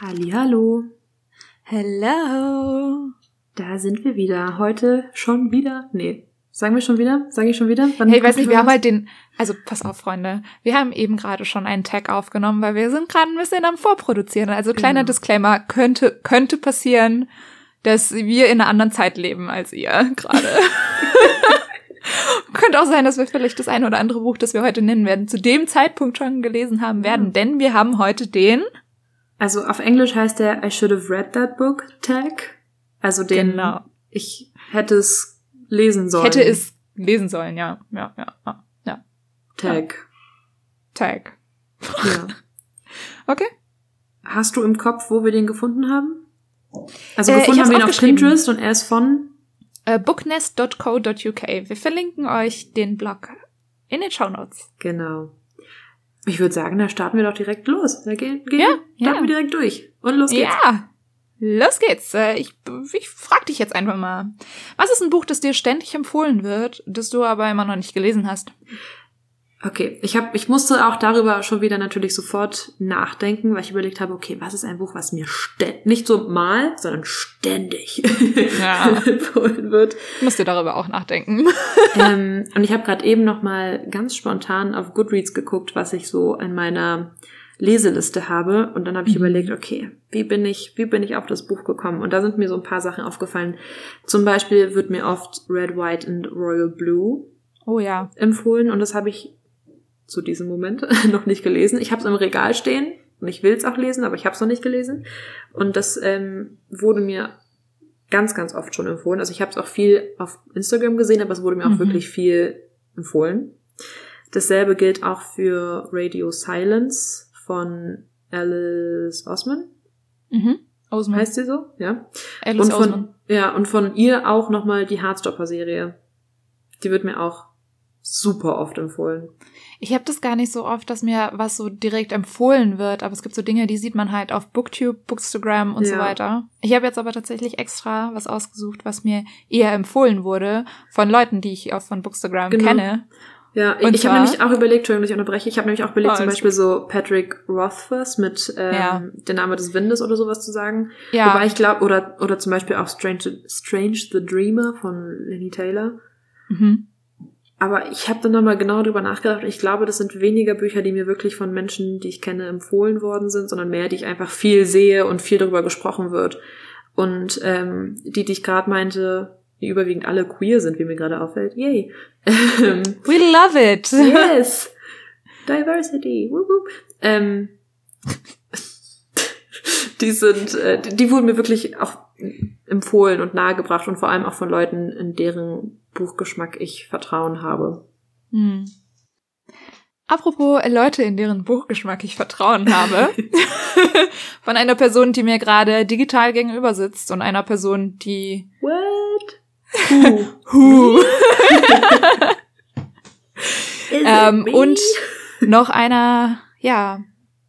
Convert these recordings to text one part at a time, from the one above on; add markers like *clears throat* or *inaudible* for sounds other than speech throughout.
Hallo. Hello. Da sind wir wieder. Heute schon wieder. Nee. Sagen wir schon wieder? Sage ich schon wieder? Wann hey, ich weiß nicht, wir haben halt den, also pass auf, Freunde. Wir haben eben gerade schon einen Tag aufgenommen, weil wir sind gerade ein bisschen am Vorproduzieren. Also kleiner genau. Disclaimer, könnte, könnte passieren, dass wir in einer anderen Zeit leben als ihr gerade. *laughs* Könnte auch sein, dass wir vielleicht das eine oder andere Buch, das wir heute nennen werden, zu dem Zeitpunkt schon gelesen haben werden, ja. denn wir haben heute den also auf Englisch heißt der I should have read that book Tag. Also den genau. ich hätte es lesen sollen. Hätte es lesen sollen, ja. Ja, ja, ja. Tag. Ja. Tag. Ja. *laughs* okay. Hast du im Kopf, wo wir den gefunden haben? Also äh, gefunden haben wir ihn auf Pinterest und er ist von uh, booknest.co.uk. Wir verlinken euch den Blog in den Show Notes. Genau. Ich würde sagen, da starten wir doch direkt los. Da gehen, gehen ja, starten ja. wir direkt durch. Und los geht's. Ja, los geht's. Äh, ich, ich frag dich jetzt einfach mal. Was ist ein Buch, das dir ständig empfohlen wird, das du aber immer noch nicht gelesen hast? Okay, ich habe, ich musste auch darüber schon wieder natürlich sofort nachdenken, weil ich überlegt habe, okay, was ist ein Buch, was mir ständig, nicht so mal, sondern ständig ja. *laughs* empfohlen wird. Ich musste darüber auch nachdenken. *laughs* ähm, und ich habe gerade eben noch mal ganz spontan auf Goodreads geguckt, was ich so in meiner Leseliste habe, und dann habe ich mhm. überlegt, okay, wie bin ich, wie bin ich auf das Buch gekommen? Und da sind mir so ein paar Sachen aufgefallen. Zum Beispiel wird mir oft Red, White and Royal Blue Oh ja. empfohlen und das habe ich zu diesem Moment *laughs* noch nicht gelesen. Ich habe es im Regal stehen und ich will es auch lesen, aber ich habe es noch nicht gelesen. Und das ähm, wurde mir ganz, ganz oft schon empfohlen. Also ich habe es auch viel auf Instagram gesehen, aber es wurde mir auch mhm. wirklich viel empfohlen. Dasselbe gilt auch für Radio Silence von Alice Osman. Mhm. Osman. Heißt sie so? Ja. Alice und von, Osman. Ja, und von ihr auch nochmal die Hardstopper-Serie. Die wird mir auch super oft empfohlen. Ich habe das gar nicht so oft, dass mir was so direkt empfohlen wird, aber es gibt so Dinge, die sieht man halt auf Booktube, Bookstagram und ja. so weiter. Ich habe jetzt aber tatsächlich extra was ausgesucht, was mir eher empfohlen wurde von Leuten, die ich auch von Bookstagram genau. kenne. Ja, und ich habe nämlich auch überlegt, Entschuldigung, dass ich unterbreche, ich habe nämlich auch überlegt, oh, zum Beispiel so Patrick Rothfuss mit ähm, ja. Der Name des Windes oder sowas zu sagen. Ja. Wobei ich glaube, oder, oder zum Beispiel auch Strange, Strange the Dreamer von Lenny Taylor. Mhm. Aber ich habe dann nochmal genau drüber nachgedacht. Ich glaube, das sind weniger Bücher, die mir wirklich von Menschen, die ich kenne, empfohlen worden sind, sondern mehr, die ich einfach viel sehe und viel darüber gesprochen wird. Und ähm, die, die ich gerade meinte, die überwiegend alle queer sind, wie mir gerade auffällt. Yay. We love it. Yes. *laughs* Diversity. Woop woop. Ähm, die sind, äh, die wurden mir wirklich auch empfohlen und nahegebracht und vor allem auch von Leuten, in deren Buchgeschmack ich Vertrauen habe. Hm. Apropos Leute, in deren Buchgeschmack ich Vertrauen habe. *laughs* von einer Person, die mir gerade digital gegenüber sitzt und einer Person, die. What? *laughs* Who? Who? *laughs* ähm, und noch einer, ja,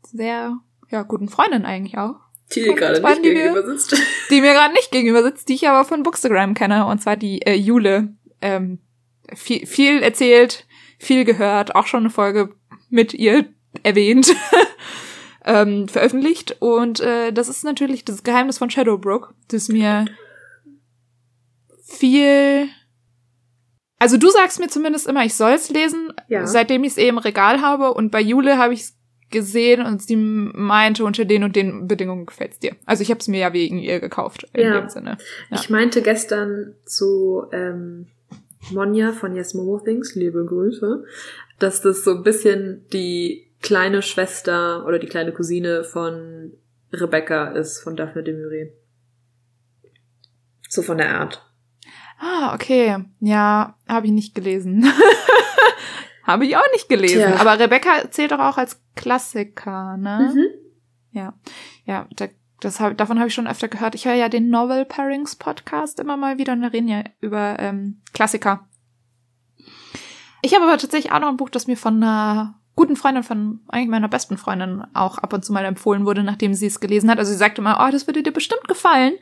sehr, ja, guten Freundin eigentlich auch. Die dir gerade nicht gegenüber sitzt. Die mir gerade nicht gegenüber sitzt, die ich aber von Bookstagram kenne, und zwar die äh, Jule ähm, viel, viel erzählt, viel gehört, auch schon eine Folge mit ihr erwähnt, *laughs* ähm, veröffentlicht. Und äh, das ist natürlich das Geheimnis von Shadowbrook, das mir viel. Also du sagst mir zumindest immer, ich soll es lesen, ja. seitdem ich es eh im Regal habe. Und bei Jule habe ich es gesehen und sie meinte, unter den und den Bedingungen gefällt's dir. Also ich habe es mir ja wegen ihr gekauft, in ja. dem Sinne. Ja. Ich meinte gestern zu ähm, Monja von Yes Momo Things, liebe Grüße, dass das so ein bisschen die kleine Schwester oder die kleine Cousine von Rebecca ist, von Daphne de Maurier. So von der Art. Ah, okay. Ja, habe ich nicht gelesen. *laughs* habe ich auch nicht gelesen. Tja. Aber Rebecca zählt doch auch als Klassiker, ne? Mhm. Ja. Ja, da das hab, davon habe ich schon öfter gehört. Ich höre ja den Novel Pairings Podcast immer mal wieder und wir reden ja über ähm, Klassiker. Ich habe aber tatsächlich auch noch ein Buch, das mir von einer guten Freundin von eigentlich meiner besten Freundin auch ab und zu mal empfohlen wurde, nachdem sie es gelesen hat. Also sie sagte mal, oh, das würde dir bestimmt gefallen.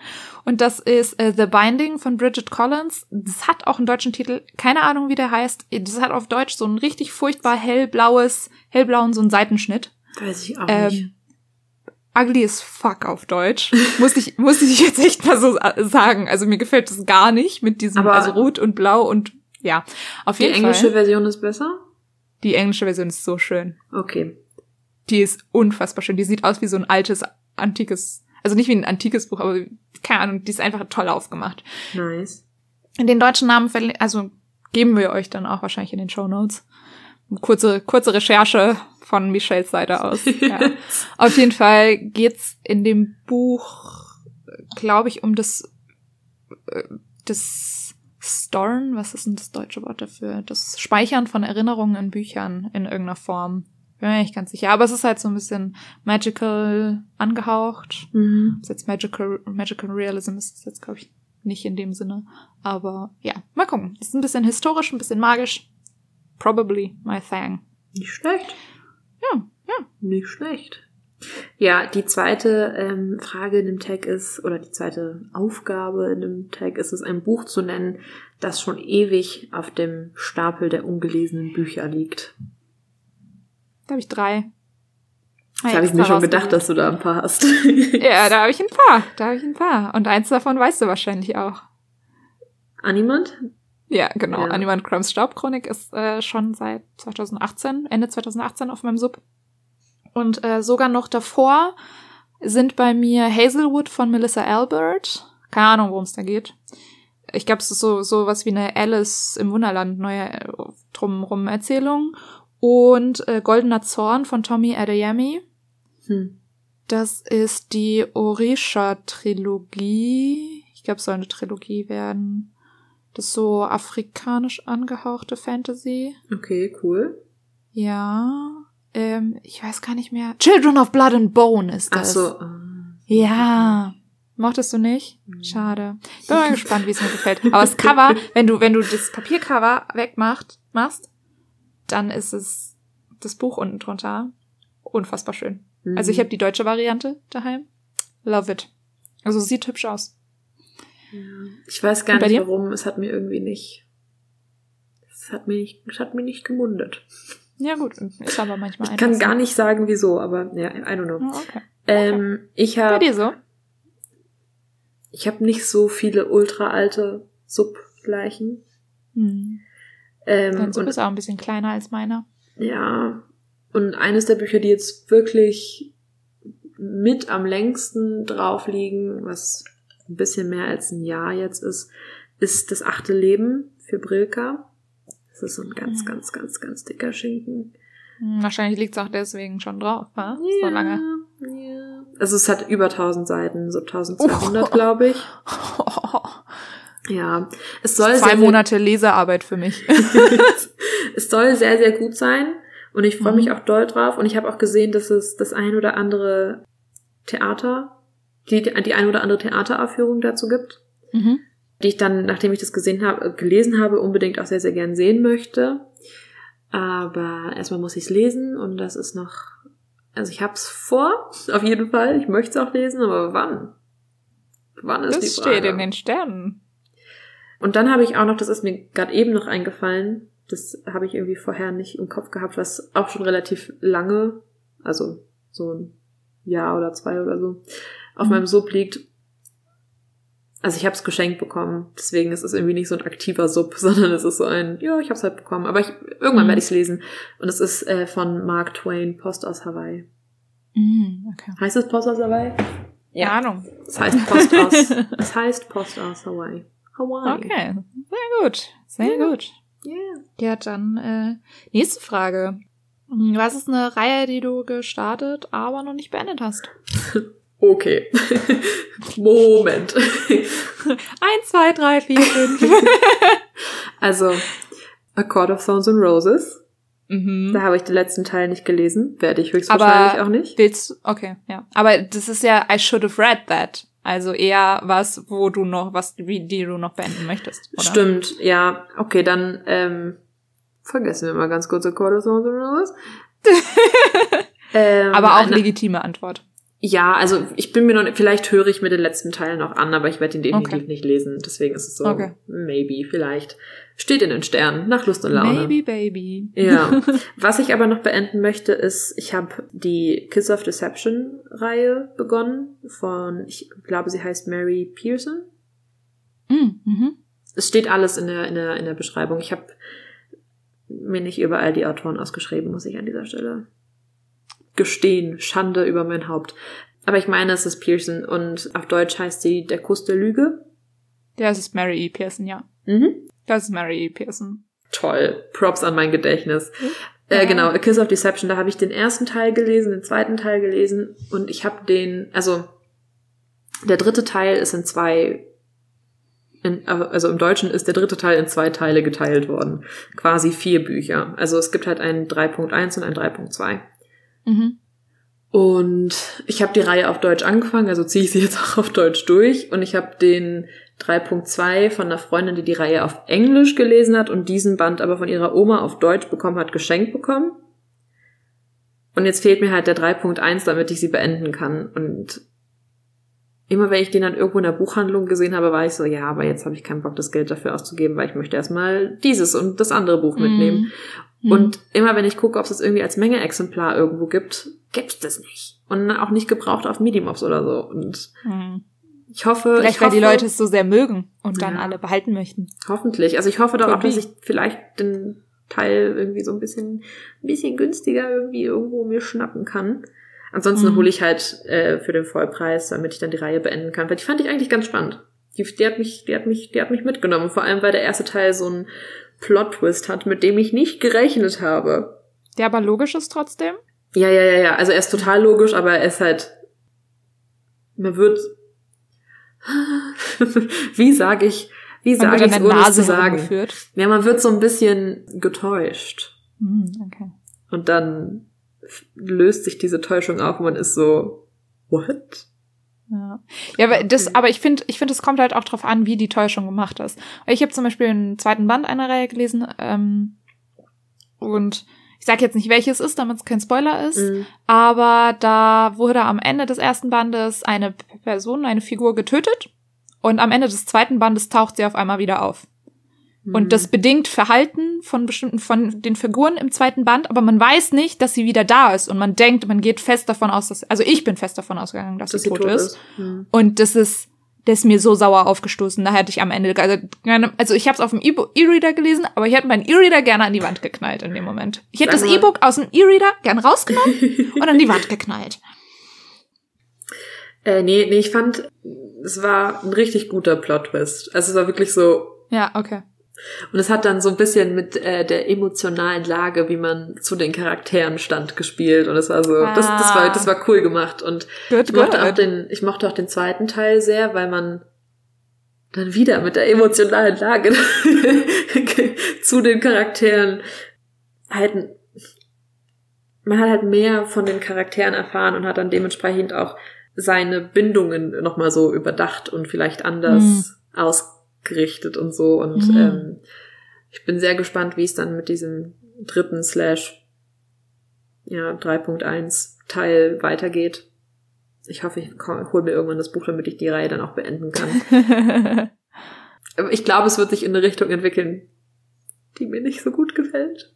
Und das ist äh, The Binding von Bridget Collins. Das hat auch einen deutschen Titel. Keine Ahnung, wie der heißt. Das hat auf Deutsch so ein richtig furchtbar hellblaues, hellblauen so einen Seitenschnitt. Weiß ich auch ähm, nicht ugly as fuck auf Deutsch. muss ich, muss ich jetzt echt mal so sagen. Also mir gefällt das gar nicht mit diesem, Aber also rot und blau und ja. Auf Die jeden englische Fall. Version ist besser? Die englische Version ist so schön. Okay. Die ist unfassbar schön. Die sieht aus wie so ein altes, antikes, also nicht wie ein antikes Buch, aber keine Ahnung, die ist einfach toll aufgemacht. Nice. Den deutschen Namen, also geben wir euch dann auch wahrscheinlich in den Show Notes. Kurze, kurze Recherche von Michelles Seite aus. *laughs* Ja. Auf jeden Fall geht's in dem Buch, glaube ich, um das, äh, das Storen, was ist denn das deutsche Wort dafür? Das Speichern von Erinnerungen in Büchern in irgendeiner Form. Bin mir nicht ganz sicher. Aber es ist halt so ein bisschen magical angehaucht. Mhm. Es jetzt Magical, Magical Realism ist, ist jetzt, glaube ich, nicht in dem Sinne. Aber ja, mal gucken. Ist ein bisschen historisch, ein bisschen magisch. Probably my thing. Nicht schlecht. Ja, ja. Nicht schlecht. Ja, die zweite ähm, Frage in dem Tag ist, oder die zweite Aufgabe in dem Tag ist es, ein Buch zu nennen, das schon ewig auf dem Stapel der ungelesenen Bücher liegt. Da habe ich drei. Das habe ich mir schon gedacht, dass du da ein paar hast. *laughs* Ja, da habe ich ein paar. Da habe ich ein paar. Und eins davon weißt du wahrscheinlich auch. Animant? Ja, genau. Ja. Animal Crumbs Staubchronik ist äh, schon seit 2018, Ende 2018 auf meinem Sub. Und äh, sogar noch davor sind bei mir Hazelwood von Melissa Albert. Keine Ahnung, worum es da geht. Ich glaube, es ist so so was wie eine Alice im Wunderland neue äh, drumrum Erzählung. Und äh, Goldener Zorn von Tommy Adeyemi. Hm. Das ist die Orisha-Trilogie. Ich glaube, es soll eine Trilogie werden. Das ist so afrikanisch angehauchte Fantasy. Okay, cool. Ja. Ähm, ich weiß gar nicht mehr. Children of Blood and Bone ist Ach das. so. äh, Ja. Mochtest du nicht? Mhm. Schade. Bin mal *laughs* gespannt, wie es mir gefällt. Aber das Cover, wenn du, wenn du das Papiercover wegmachst, machst, dann ist es das Buch unten drunter. Unfassbar schön. Mhm. Also ich habe die deutsche Variante daheim. Love it. Also sieht hübsch aus. Ja. Ich weiß gar bei nicht dir? warum. Es hat mir irgendwie nicht. Es hat mir nicht, es hat mir nicht gemundet. Ja gut, ist aber manchmal Ich kann gar nicht sagen, wieso, aber ja, I don't know. Oh, okay. Ähm, ich Bei habe dir so? ich habe nicht so viele ultra alte Subleichen. Hm. Ähm, Dein Sub und, ist auch ein bisschen kleiner als meiner. ja, und eines der Bücher, die jetzt wirklich mit am längsten drauf liegen, was ein bisschen mehr als ein Jahr jetzt ist, ist das achte Leben für Brilka. Das ist so ein ganz, Mhm. ganz, ganz, ganz dicker Schinken. Hm, Wahrscheinlich liegt es auch deswegen schon drauf, wa? So lange. Ja. Also es hat über 1000 Seiten, so 1200, glaube ich. *laughs* Ja, es soll Zwei sehr, Monate Lesearbeit für mich. *laughs* *laughs* es soll sehr, sehr gut sein und ich freue Mhm. mich auch doll drauf und ich habe auch gesehen, dass es das ein oder andere Theater, die, die ein oder andere Theateraufführung dazu gibt, mhm. die ich dann, nachdem ich das gesehen habe, gelesen habe, unbedingt auch sehr, sehr gern sehen möchte. Aber erstmal muss ich es lesen und das ist noch, also ich hab's vor, *laughs* auf jeden Fall. Ich möchte es auch lesen, aber wann? Wann ist die Das Frage? steht in den Sternen. Und dann habe ich auch noch, das ist mir gerade eben noch eingefallen, das habe ich irgendwie vorher nicht im Kopf gehabt, was auch schon relativ lange, also so ein Jahr oder zwei oder so, auf Mhm. meinem Sub liegt. Also ich habe es geschenkt bekommen, deswegen ist es irgendwie nicht so ein aktiver Sub, *laughs* sondern es ist so ein, ja, ich habe es halt bekommen, aber ich, irgendwann Mhm. werde ich es lesen. Und es ist äh, von Mark Twain, Post aus Hawaii. Mhm, okay. Heißt es Post aus Hawaii? Ja. Ahnung. Es heißt Post aus, *laughs* es heißt Post aus Hawaii. Hawaii. Okay. Sehr gut. Sehr Ja. gut. Yeah. Ja, dann äh, nächste Frage. Hm, Was ist eine Reihe, die du gestartet, aber noch nicht beendet hast? *laughs* Okay. *laughs* Moment. *laughs* Eins, zwei, drei, vier, fünf. *laughs* Also, A Court of Thorns and Roses. mhm. Da habe ich den letzten Teil nicht gelesen. Werde ich Aber- höchstwahrscheinlich auch nicht. Willst? Okay, ja. Aber das ist ja I should have read that. Also eher was, wo du noch, was, wie, die du noch beenden möchtest. Oder? Stimmt, ja. Okay, dann ähm, vergessen wir mal ganz kurz A Court of Thorns and Roses. ähm, Aber auch eine- legitime Antwort. Ja, also ich bin mir noch, vielleicht höre ich mir den letzten Teil noch an, aber ich werde ihn definitiv Okay. nicht lesen. Deswegen ist es so, Okay. maybe, vielleicht. Steht in den Sternen, nach Lust und Laune. Maybe, baby. Ja. *laughs* Was ich aber noch beenden möchte, ist, ich habe die Kiss of Deception Reihe begonnen von, ich glaube, sie heißt Mary Pearson. Mm, mhm. Es steht alles in der, in der, in der Beschreibung. Ich habe mir nicht überall die Autoren ausgeschrieben, muss ich an dieser Stelle gestehen. Schande über mein Haupt. Aber ich meine, es ist Pearson und auf Deutsch heißt sie Der Kuss der Lüge. Ja, es ist Mary E. Pearson, ja. Mhm. Das ist Mary E. Pearson. Toll. Props an mein Gedächtnis. Ja. Äh, genau, A Kiss of Deception, da habe ich den ersten Teil gelesen, den zweiten Teil gelesen und ich habe den, also der dritte Teil ist in zwei, in, also im Deutschen ist der dritte Teil in zwei Teile geteilt worden. Quasi vier Bücher. Also es gibt halt einen 3.1 und einen 3.2. Mhm. Und ich habe die Reihe auf Deutsch angefangen, also ziehe ich sie *laughs* jetzt auch auf Deutsch durch. Und ich habe den 3.2 von einer Freundin, die die Reihe auf Englisch gelesen hat und diesen Band aber von ihrer Oma auf Deutsch bekommen hat, geschenkt bekommen. Und jetzt fehlt mir halt der 3.1, damit ich sie beenden kann. Und immer wenn ich den dann irgendwo in der Buchhandlung gesehen habe, war ich so, ja, aber jetzt habe ich keinen Bock, das Geld dafür auszugeben, weil ich möchte erstmal dieses und das andere Buch mitnehmen. Mhm. Und immer wenn ich gucke, ob es das irgendwie als Menge-Exemplar irgendwo gibt, gibt's das nicht. Und auch nicht gebraucht auf Mediumofs oder so. Und Mhm. ich hoffe, Vielleicht, ich weil hoffe, die Leute es so sehr mögen und dann Ja. alle behalten möchten. hoffentlich. Also ich hoffe doch auch, dass ich vielleicht den Teil irgendwie so ein bisschen, ein bisschen günstiger irgendwie irgendwo mir schnappen kann. Ansonsten Mhm. hole ich halt äh, für den Vollpreis, damit ich dann die Reihe beenden kann. Weil die fand ich eigentlich ganz spannend. Die, die hat mich, die hat mich, die hat mich mitgenommen. Vor allem, weil der erste Teil so einen Plot-Twist hat, mit dem ich nicht gerechnet habe. Der aber logisch ist trotzdem. Ja, ja, ja, ja. Also er ist total logisch, aber er ist halt. Man wird. *laughs* wie sage ich, wie sage ich es ohne zu sagen? Ja, man wird so ein bisschen getäuscht. Mhm, okay. Und dann löst sich diese Täuschung auf und man ist so, what? Ja, ja aber das, aber ich finde, ich finde, es kommt halt auch drauf an, wie die Täuschung gemacht ist. Ich habe zum Beispiel einen zweiten Band einer Reihe gelesen ähm, und ich sage jetzt nicht, welches ist, damit es kein Spoiler ist, Mhm. aber da wurde am Ende des ersten Bandes eine Person, eine Figur getötet und am Ende des zweiten Bandes taucht sie auf einmal wieder auf. Mhm. Und das bedingt Verhalten von bestimmten, von den Figuren im zweiten Band, aber man weiß nicht, dass sie wieder da ist und man denkt, man geht fest davon aus, dass, also ich bin fest davon ausgegangen, dass, dass sie tot, ist. Mhm. Und das ist, das ist mir so sauer aufgestoßen. Da hätte ich am Ende, also, gerne- also ich habe es auf dem E-Reader gelesen, aber ich hätte meinen E-Reader gerne an die Wand geknallt in dem Moment. Ich hätte das. E-Book aus dem E-Reader gern rausgenommen *laughs* und an die Wand geknallt. Äh, nee, nee, ich fand, es war ein richtig guter Plot-Twist. Also es war wirklich so, Ja, okay. Und es hat dann so ein bisschen mit äh, der emotionalen Lage, wie man zu den Charakteren stand, gespielt. Und es war so, das, das war, das war cool gemacht. Und Good, ich mochte, auch good. den, ich mochte auch den zweiten Teil sehr, weil man dann wieder mit der emotionalen Lage *laughs* zu den Charakteren halt, man hat halt mehr von den Charakteren erfahren und hat dann dementsprechend auch seine Bindungen nochmal so überdacht und vielleicht anders Mhm. Ausgerichtet und so. Und Mhm. ähm, ich bin sehr gespannt, wie es dann mit diesem dritten Slash ja, 3.1 Teil weitergeht. Ich hoffe, ich hole mir irgendwann das Buch, damit ich die Reihe dann auch beenden kann. *laughs* Aber ich glaube, es wird sich in eine Richtung entwickeln, die mir nicht so gut gefällt.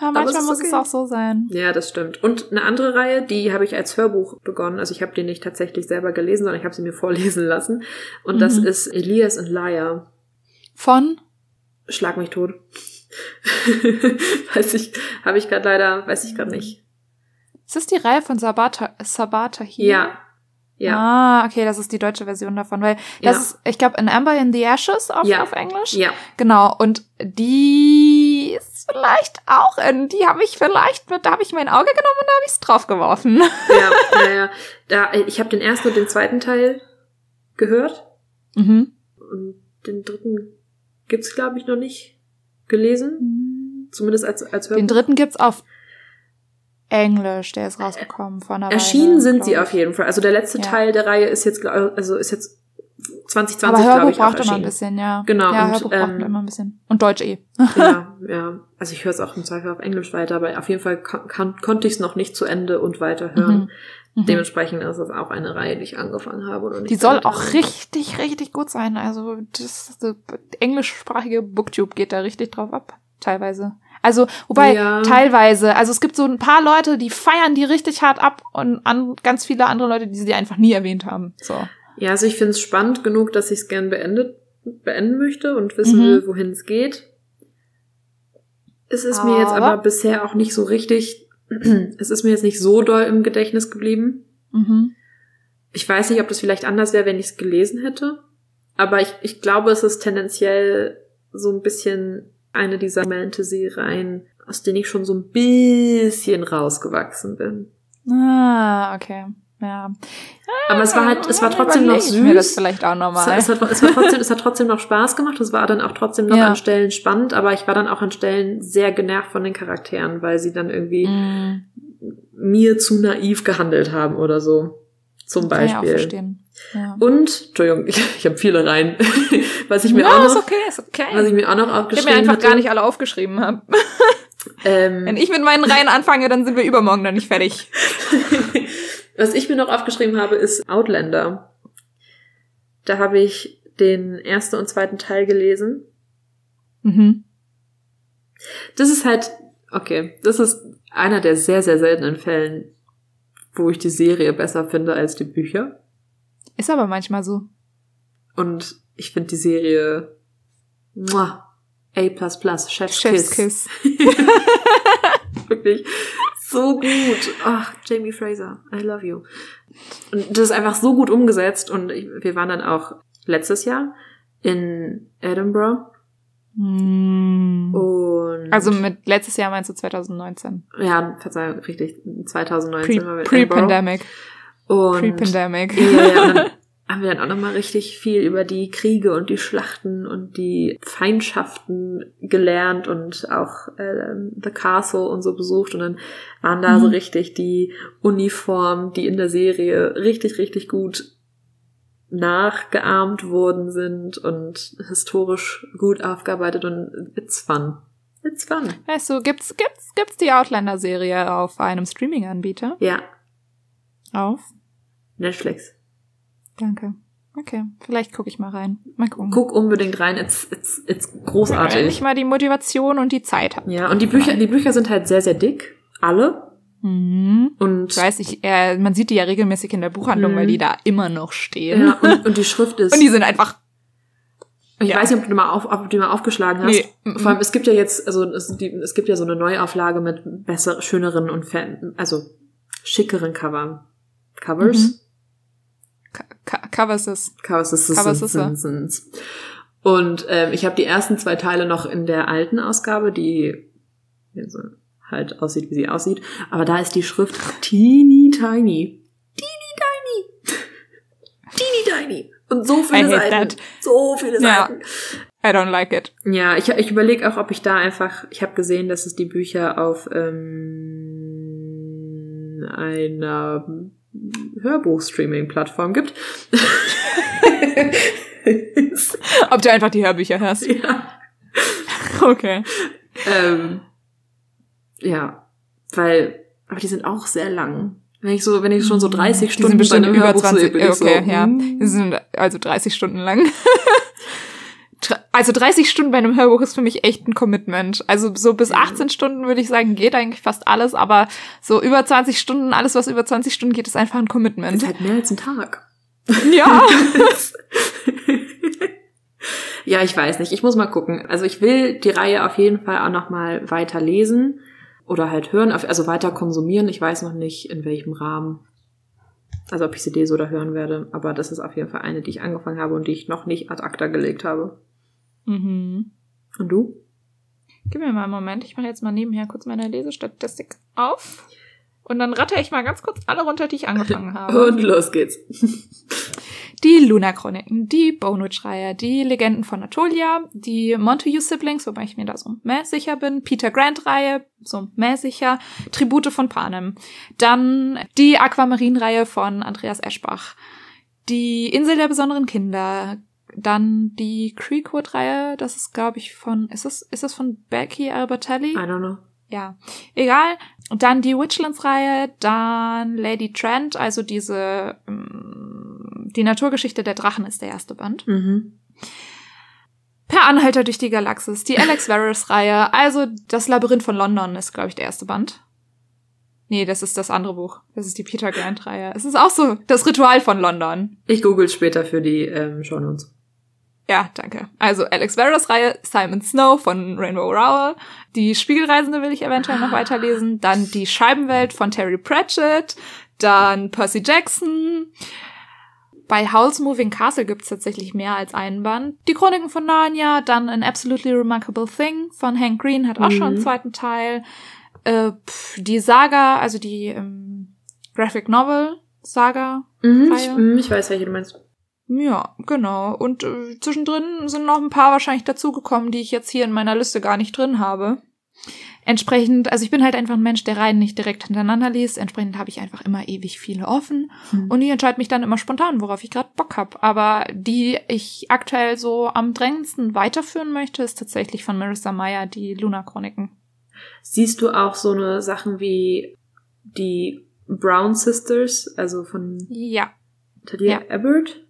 Ja, manchmal muss okay. es auch so sein. Ja, das stimmt. Und eine andere Reihe, die habe ich als Hörbuch begonnen. Also ich habe die nicht tatsächlich selber gelesen, sondern ich habe sie mir *laughs* vorlesen lassen. Und das Mhm. ist Elias und Laia. Von? Schlag mich tot. *laughs* weiß ich, habe ich gerade leider, weiß ich gerade nicht. Ist das die Reihe von Sabata, Sabata hier? Ja. Ja. Ah, okay, das ist die deutsche Version davon, weil das Ja. ist, ich glaube, An Amber in the Ashes auf, Ja. auf Englisch. Ja. Genau, und die ist vielleicht auch in, die habe ich vielleicht da habe ich mein Auge genommen und da habe ich es draufgeworfen. Ja, ja, *laughs* ja. Da, ich habe den ersten und den zweiten Teil gehört. Mhm. Und den dritten gibt's glaube ich, noch nicht gelesen. Zumindest als, als Hörbuch. Den dritten gibt's auf Englisch, der ist rausgekommen vor einer Erschienen Weile, sind sie auf jeden Fall. Also der letzte Ja. Teil der Reihe ist jetzt, also ist jetzt 2020, Aber glaube Hörbuch ich, auch braucht immer ein bisschen, ja. Genau, Ja, und, Hörbuch ähm, braucht immer ein bisschen. Und Deutsch eh. *laughs* ja, *laughs* ja. Also ich höre es auch im Zweifel auf Englisch weiter, aber auf jeden Fall kon konnte ich es noch nicht zu Ende und weiter hören. Mhm. Dementsprechend ist es auch eine Reihe, die ich angefangen habe. Oder nicht Die soll auch habe. richtig, richtig gut sein. Also das, das englischsprachige Booktube geht da richtig drauf ab, teilweise. Also, wobei, Ja. teilweise, also es gibt so ein paar Leute, die feiern die richtig hart ab und an, ganz viele andere Leute, die sie einfach nie erwähnt haben. So. Ja, also ich finde es spannend genug, dass ich es gern beendet, beenden möchte und wissen Mhm. will, wohin es geht. Es ist mir jetzt Aber- aber bisher auch nicht so richtig, *clears throat* es ist mir jetzt nicht so doll im Gedächtnis geblieben. Mhm. Ich weiß nicht, ob das vielleicht anders wäre, wenn ich es gelesen hätte. Aber ich, ich glaube, es ist tendenziell so ein bisschen eine dieser Fantasy-Reihen, aus denen ich schon so ein bisschen rausgewachsen bin. Ah, okay. Ja. Aber es war halt, es war trotzdem noch ich Mir das süß. vielleicht auch Es, nochmal. es, hat, es, hat trotzdem, es hat trotzdem noch Spaß gemacht. Es war dann auch trotzdem noch Ja. an Stellen spannend, aber ich war dann auch an Stellen sehr genervt von den Charakteren, weil sie dann irgendwie Mm, mir zu naiv gehandelt haben oder so. Zum kann ich auch Beispiel. verstehen. Ja. Und, Entschuldigung, ich, *laughs* ich habe viele Reihen. *laughs* was ich mir ja, auch ist noch, okay, ist okay. was ich mir auch noch ich habe aufgeschrieben mir einfach hatte, gar nicht alle aufgeschrieben habe. ähm, Wenn ich mit meinen Reihen anfange, dann sind wir übermorgen noch nicht fertig. *laughs* was ich mir noch aufgeschrieben habe, ist Outlander. Da habe ich den ersten und zweiten Teil gelesen. Mhm. Das ist halt, okay, das ist einer der sehr, sehr seltenen Fällen, wo ich die Serie besser finde als die Bücher. Ist aber manchmal so. Und ich finde die Serie muah, A++, Chef's, Chef's Kiss. Kiss. *laughs* Wirklich so gut. Ach, Jamie Fraser, I love you. Und das ist einfach so gut umgesetzt und ich, wir waren dann auch letztes Jahr in Edinburgh Mm. und Also mit letztes Jahr meinst du 2019? ja, Verzeihung, richtig, 2019 waren wir Pre- in Edinburgh. Pre-Pandemic. Pre-Pandemic. Ja, ja, *laughs* haben wir dann auch nochmal richtig viel über die Kriege und die Schlachten und die Feindschaften gelernt und auch ähm, The Castle und so besucht und dann waren da Mhm. so richtig die Uniformen, die in der Serie richtig, richtig gut nachgeahmt worden sind und historisch gut aufgearbeitet und it's fun. It's fun. Weißt du, gibt's, gibt's, gibt's die Outlander-Serie auf einem Streaming-Anbieter? Ja, Auf? Netflix. Danke. Okay, vielleicht gucke ich mal rein. Mal gucken. Guck unbedingt rein, it's, it's, it's Wenn großartig. ich mal die Motivation und die Zeit habe. Ja, und die Bücher, die Bücher sind halt sehr, sehr dick. Alle. Mhm. Und, Ich weiß, ich, äh, man sieht die ja regelmäßig in der Buchhandlung, Mhm. weil die da immer noch stehen. ja, und, *laughs* und die Schrift ist. Und die sind einfach. ich ja. weiß nicht, ob du, mal auf, ob du die mal aufgeschlagen hast. Nee. Vor allem, es gibt ja jetzt, also es, die, es gibt ja so eine Neuauflage mit besser, schöneren und fan, also schickeren Cover. Covers? Mhm. Ka- Ka- Covers ist. Covers ist es. Covers ist sind, sind, sind. Und ähm, ich habe die ersten zwei Teile noch in der alten Ausgabe, die ja, so halt aussieht, wie sie aussieht. Aber da ist die Schrift teeny tiny. Teeny tiny. teeny tiny. Und so I viele Seiten. that. So viele Ja. Seiten. I don't like it. Ja, ich, ich überlege auch, ob ich da einfach, ich habe gesehen, dass es die Bücher auf ähm, einer Hörbuch-Streaming-Plattform gibt. *laughs* Ob du einfach die Hörbücher hörst. ja. Okay. Ähm, ja, weil, aber die sind auch sehr lang. Wenn ich so, wenn ich schon so 30 Die sind Stunden bei bestimmt einem über Hörbuch 20. sehe, bin ich okay, so, ja. hm. Die sind also 30 Stunden lang. Also 30 Stunden bei einem Hörbuch ist für mich echt ein Commitment. Also so bis 18 Stunden würde ich sagen, geht eigentlich fast alles, aber so über 20 Stunden, alles was über 20 Stunden geht, ist einfach ein Commitment. ist halt mehr als ein Tag. Ja. *laughs* *laughs* ja, ich weiß nicht. Ich muss mal gucken. Also ich will die Reihe auf jeden Fall auch noch mal weiter lesen oder halt hören, also weiter konsumieren. Ich weiß noch nicht, in welchem Rahmen. Also ob ich sie lese oder hören werde. Aber das ist auf jeden Fall eine, die ich angefangen habe und die ich noch nicht ad acta gelegt habe. Mhm. Und du? Gib mir mal einen Moment. Ich mache jetzt mal nebenher kurz meine Lesestatistik auf. Und dann ratte ich mal ganz kurz alle runter, die ich angefangen *laughs* habe. Und los geht's. *laughs* Die Luna-Chroniken, die Bonwitch-Reihe, die Legenden von Atolia, die Montague-Siblings, wobei ich mir da so mehr sicher bin, Peter Grant-Reihe, so mehr sicher, Tribute von Panem, dann die Aquamarine-Reihe von Andreas Eschbach, Die Insel der besonderen Kinder. Dann die Creekwood-Reihe, das ist, glaube ich, von, ist das, ist das von Becky Albertelli? I don't know. Ja, egal. Und dann die Witchlands-Reihe, dann Lady Trent, also diese, ähm, die Naturgeschichte der Drachen ist der erste Band. Mhm. Per Anhalter durch die Galaxis, die Alex *laughs* Varys-Reihe, also das Labyrinth von London ist, glaube ich, der erste Band. Nee, das ist das andere Buch. Das ist die Peter Grant-Reihe. Es ist auch so das Ritual von London. Ich google später für die ähm, Shownotes. Ja, danke. Also Alex Varys Reihe, Simon Snow von Rainbow Rowell. Die Spiegelreisende will ich eventuell noch weiterlesen. Dann die Scheibenwelt von Terry Pratchett. Dann Percy Jackson. Bei Howl's Moving Castle gibt's tatsächlich mehr als einen Band. Die Chroniken von Narnia, dann An Absolutely Remarkable Thing von Hank Green hat auch Mhm. schon einen zweiten Teil. Äh, pff, die Saga, also die ähm, Graphic Novel Saga. Mhm, ich, mhm, ich weiß, welche du meinst. Ja, genau. Und äh, zwischendrin sind noch ein paar wahrscheinlich dazugekommen, die ich jetzt hier in meiner Liste gar nicht drin habe. Entsprechend, also ich bin halt einfach ein Mensch, der Reihen nicht direkt hintereinander liest. Entsprechend habe ich einfach immer ewig viele offen. Mhm. Und ich entscheide mich dann immer spontan, worauf ich gerade Bock habe. Aber die ich aktuell so am drängendsten weiterführen möchte, ist tatsächlich von Marissa Meyer die Luna-Chroniken. Siehst du auch so eine Sachen wie die Brown Sisters, also von Ja, Talia Ja. Abbott?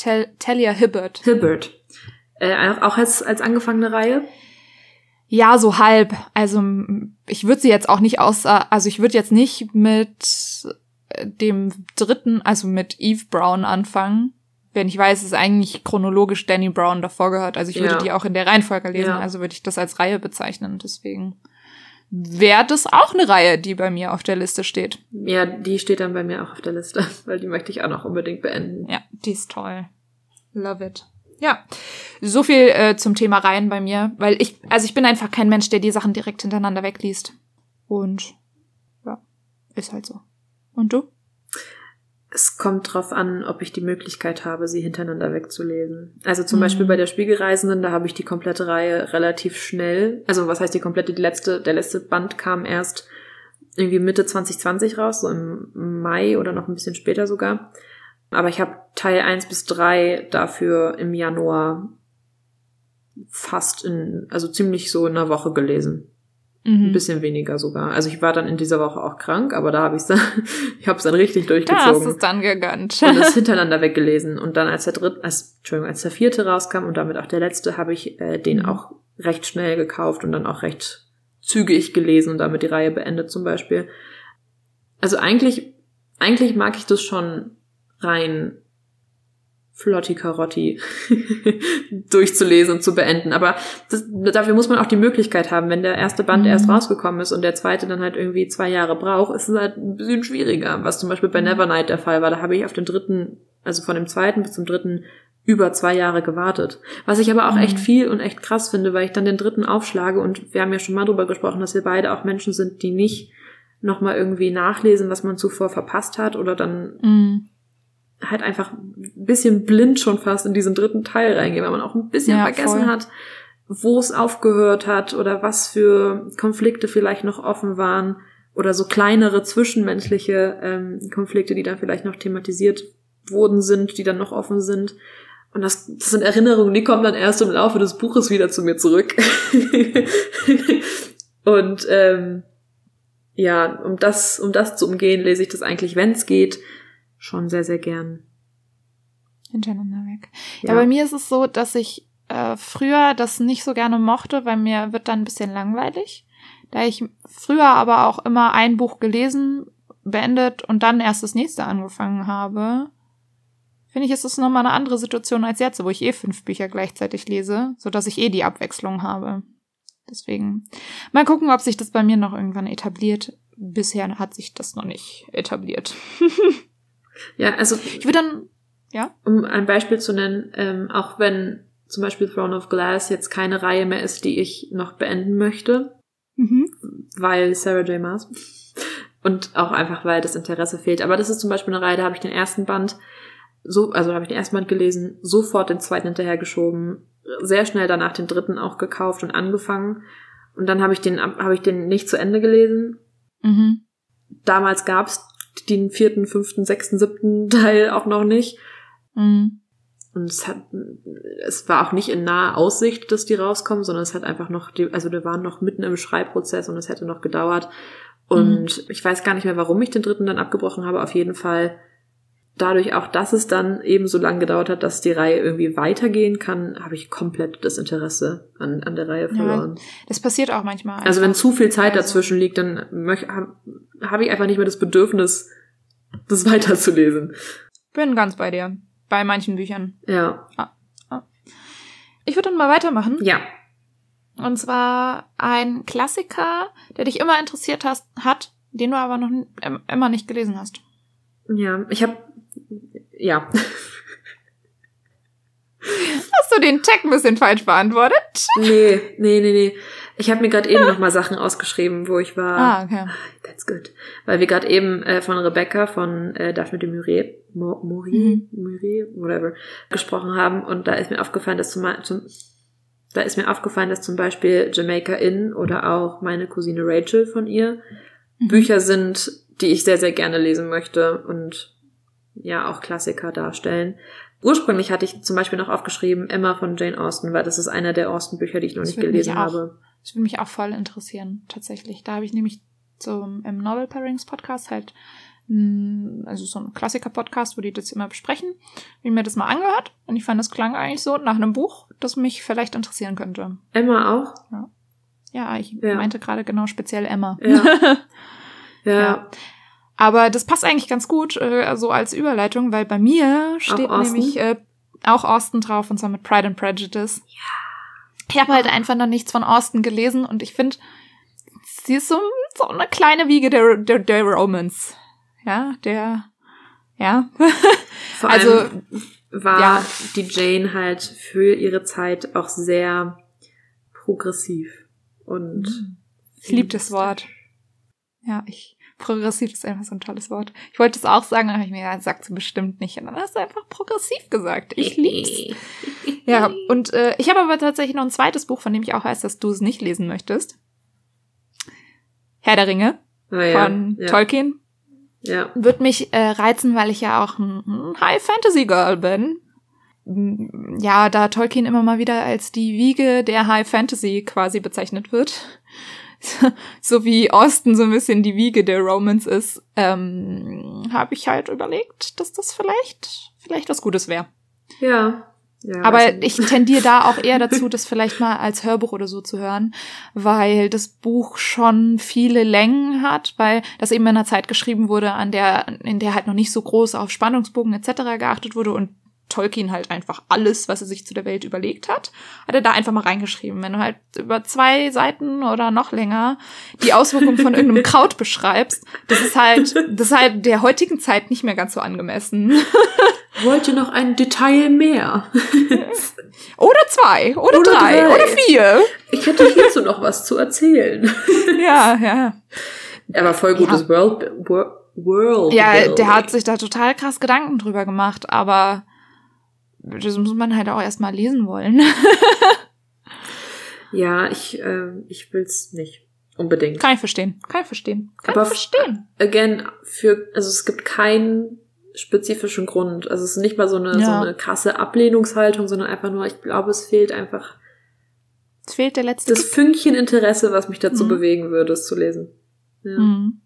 Tel Talia Hibbert. Hibbert. Äh, auch als, als angefangene Reihe? Ja, so halb. Also ich würde sie jetzt auch nicht aus, also ich würde jetzt nicht mit äh, dem dritten, also mit Eve Brown anfangen, wenn ich weiß, es eigentlich chronologisch Danny Brown davor gehört. Also ich würde Ja. die auch in der Reihenfolge lesen, Ja. also würde ich das als Reihe bezeichnen. Deswegen wäre das auch eine Reihe, die bei mir auf der Liste steht. Ja, die steht dann bei mir auch auf der Liste, *laughs* weil die möchte ich auch noch unbedingt beenden. Ja, die ist toll. Love it. Ja, so viel äh, zum Thema Reihen bei mir, weil ich, also ich bin einfach kein Mensch, der die Sachen direkt hintereinander wegliest. Und ja, ist halt so. Und du? Es kommt drauf an, ob ich die Möglichkeit habe, sie hintereinander wegzulesen. Also zum Mhm. Beispiel bei der Spiegelreisenden, da habe ich die komplette Reihe relativ schnell, also was heißt die komplette, die letzte, der letzte Band kam erst irgendwie Mitte 2020 raus, so im Mai oder noch ein bisschen später sogar. Aber ich habe Teil 1 bis 3 dafür im Januar fast in, also ziemlich so in einer Woche gelesen. Ein Mhm. bisschen weniger sogar. Also ich war dann in dieser Woche auch krank, aber da habe *laughs* ich dann, ich habe es dann richtig Da hast durchgezogen es dann gegönnt. und es *laughs* hintereinander weggelesen. Und dann als der dritte, als, Entschuldigung, als der vierte rauskam und damit auch der letzte, habe ich äh, den Mhm. auch recht schnell gekauft und dann auch recht zügig gelesen und damit die Reihe beendet zum Beispiel. Also eigentlich, eigentlich mag ich das schon rein flotti Karotti *laughs* durchzulesen und zu beenden. Aber das, dafür muss man auch die Möglichkeit haben. Wenn der erste Band Mhm. erst rausgekommen ist und der zweite dann halt irgendwie zwei Jahre braucht, ist es halt ein bisschen schwieriger. Was zum Beispiel bei Mhm. Nevernight der Fall war. Da habe ich auf den dritten, also von dem zweiten bis zum dritten über zwei Jahre gewartet. Was ich aber auch Mhm. echt viel und echt krass finde, weil ich dann den dritten aufschlage und wir haben ja schon mal drüber gesprochen, dass wir beide auch Menschen sind, die nicht nochmal irgendwie nachlesen, was man zuvor verpasst hat oder dann Mhm. Halt einfach ein bisschen blind schon fast in diesen dritten Teil reingehen, weil man auch ein bisschen Ja, vergessen voll. hat, wo es aufgehört hat oder was für Konflikte vielleicht noch offen waren oder so kleinere zwischenmenschliche ähm, Konflikte, die dann vielleicht noch thematisiert wurden sind, die dann noch offen sind. Und das, das sind Erinnerungen, die kommen dann erst im Laufe des Buches wieder zu mir zurück. *laughs* Und ähm, ja, um das, um das zu umgehen, lese ich das eigentlich, wenn es geht, schon sehr, sehr gern. Hintereinander weg. Ja. bei mir ist es so, dass ich äh, früher das nicht so gerne mochte, weil mir wird dann ein bisschen langweilig. Da ich früher aber auch immer ein Buch gelesen, beendet und dann erst das nächste angefangen habe, finde ich, ist es nochmal eine andere Situation als jetzt, wo ich eh fünf Bücher gleichzeitig lese, so dass ich eh die Abwechslung habe. Deswegen mal gucken, ob sich das bei mir noch irgendwann etabliert. Bisher hat sich das noch nicht etabliert. *laughs* Ja, also Ich würde dann, ja? um ein Beispiel zu nennen, ähm, auch wenn zum Beispiel Throne of Glass jetzt keine Reihe mehr ist, die ich noch beenden möchte, Mhm. weil Sarah J. Maas und auch einfach, weil das Interesse fehlt. Aber das ist zum Beispiel eine Reihe, da habe ich den ersten Band so, also habe ich den ersten Band gelesen, sofort den zweiten hinterhergeschoben, sehr schnell danach den dritten auch gekauft und angefangen. Und dann habe ich den, habe ich den nicht zu Ende gelesen. Mhm. Damals gab's den vierten, fünften, sechsten, siebten *laughs* Teil auch noch nicht. Mhm. Und es hat, es war auch nicht in naher Aussicht, dass die rauskommen, sondern es hat einfach noch, die, also wir waren noch mitten im Schreibprozess und es hätte noch gedauert. Und Mhm. ich weiß gar nicht mehr, warum ich den dritten dann abgebrochen habe. Auf jeden Fall dadurch auch, dass es dann eben so lange gedauert hat, dass die Reihe irgendwie weitergehen kann, habe ich komplett das Interesse an, an der Reihe Ja, verloren. Das passiert auch manchmal. also wenn einfach. zu viel Zeit Also- dazwischen liegt, dann habe hab ich einfach nicht mehr das Bedürfnis, das *laughs* weiterzulesen. Bin ganz bei dir. Bei manchen Büchern. Ja. Ich würde dann mal weitermachen. Ja. Und zwar ein Klassiker, der dich immer interessiert hast, hat, den du aber noch immer nicht gelesen hast. Ja. Ich habe ja. Hast du den Tag ein bisschen falsch beantwortet? Nee, nee, nee, nee. Ich habe mir gerade eben noch mal Sachen ausgeschrieben, wo ich war. Ah, okay. That's good. Weil wir gerade eben äh, von Rebecca von äh, Daphne de Maurier, Mo- Maurier, Maurier, whatever, gesprochen haben. Und da ist mir aufgefallen, dass zum, zum da ist mir aufgefallen, dass zum Beispiel Jamaica Inn oder auch meine Cousine Rachel von ihr Mhm. Bücher sind, die ich sehr, sehr gerne lesen möchte und ja auch Klassiker darstellen. Ursprünglich hatte ich zum Beispiel noch aufgeschrieben Emma von Jane Austen, weil das ist einer der Austen-Bücher, die ich noch Das nicht gelesen auch habe. Das würde mich auch voll interessieren, tatsächlich. Da habe ich nämlich zum, im Novel Pairings Podcast halt, also so ein Klassiker-Podcast, wo die das immer besprechen, wie mir das mal angehört. Und ich fand, das klang eigentlich so nach einem Buch, das mich vielleicht interessieren könnte. Emma auch? Ja, ich Ja. meinte gerade genau speziell Emma. Ja. *laughs* Ja. Ja. Aber das passt eigentlich ganz gut, äh, so als Überleitung, weil bei mir steht nämlich äh, auch Austin drauf, und zwar mit Pride and Prejudice. Ich habe halt einfach noch nichts von Austin gelesen und ich finde, sie ist so, so eine kleine Wiege der, der, der Romance. Ja, der, ja. *laughs* Vor Also, allem war ja. die Jane halt für ihre Zeit auch sehr progressiv. Und Ich liebe das Wort. Ja, ich, progressiv ist einfach so ein tolles Wort. Ich wollte es auch sagen, aber ich mir, ja, sagt sie bestimmt nicht. Und dann hast du einfach progressiv gesagt. Ich lieb's. *laughs* Ja, und äh, ich habe aber tatsächlich noch ein zweites Buch, von dem ich auch weiß, dass du es nicht lesen möchtest. Herr der Ringe Ah, ja. von ja. Tolkien. Ja. Wird mich äh, reizen, weil ich ja auch ein, ein High Fantasy Girl bin. Ja, da Tolkien immer mal wieder als die Wiege der High Fantasy quasi bezeichnet wird. *laughs* so wie Austin so ein bisschen die Wiege der Romance ist, ähm, habe ich halt überlegt, dass das vielleicht, vielleicht was Gutes wäre. Ja. ja Aber also- ich tendiere da auch eher dazu, das vielleicht mal als Hörbuch oder so zu hören, weil das Buch schon viele Längen hat, weil das eben in einer Zeit geschrieben wurde, an der, in der halt noch nicht so groß auf Spannungsbogen etc. geachtet wurde und Tolkien halt einfach alles, was er sich zu der Welt überlegt hat, hat er da einfach mal reingeschrieben. Wenn du halt über zwei Seiten oder noch länger die Auswirkungen von irgendeinem *laughs* Kraut beschreibst, das ist halt, das ist halt der heutigen Zeit nicht mehr ganz so angemessen. *laughs* wollt ihr noch ein Detail mehr? *laughs* Oder zwei, oder, Oder drei, drei. oder vier. Ich hätte hierzu noch was zu erzählen. Ja, ja. Aber voll gutes World, World, World. Ja, der hat sich da total krass Gedanken drüber gemacht, aber das muss man halt auch erstmal lesen wollen. *laughs* Ja, ich, äh, ich will's nicht. Unbedingt. Kann ich verstehen. Kann ich verstehen. Kann Aber ich verstehen. Again, für, also es gibt keinen spezifischen Grund. Also es ist nicht mal so eine, so Ja. eine krasse Ablehnungshaltung, sondern einfach nur, ich glaube, es fehlt einfach Es fehlt der letzte das Fünkchen Interesse, was mich dazu Mhm. bewegen würde, es zu lesen. Ja. Mhm.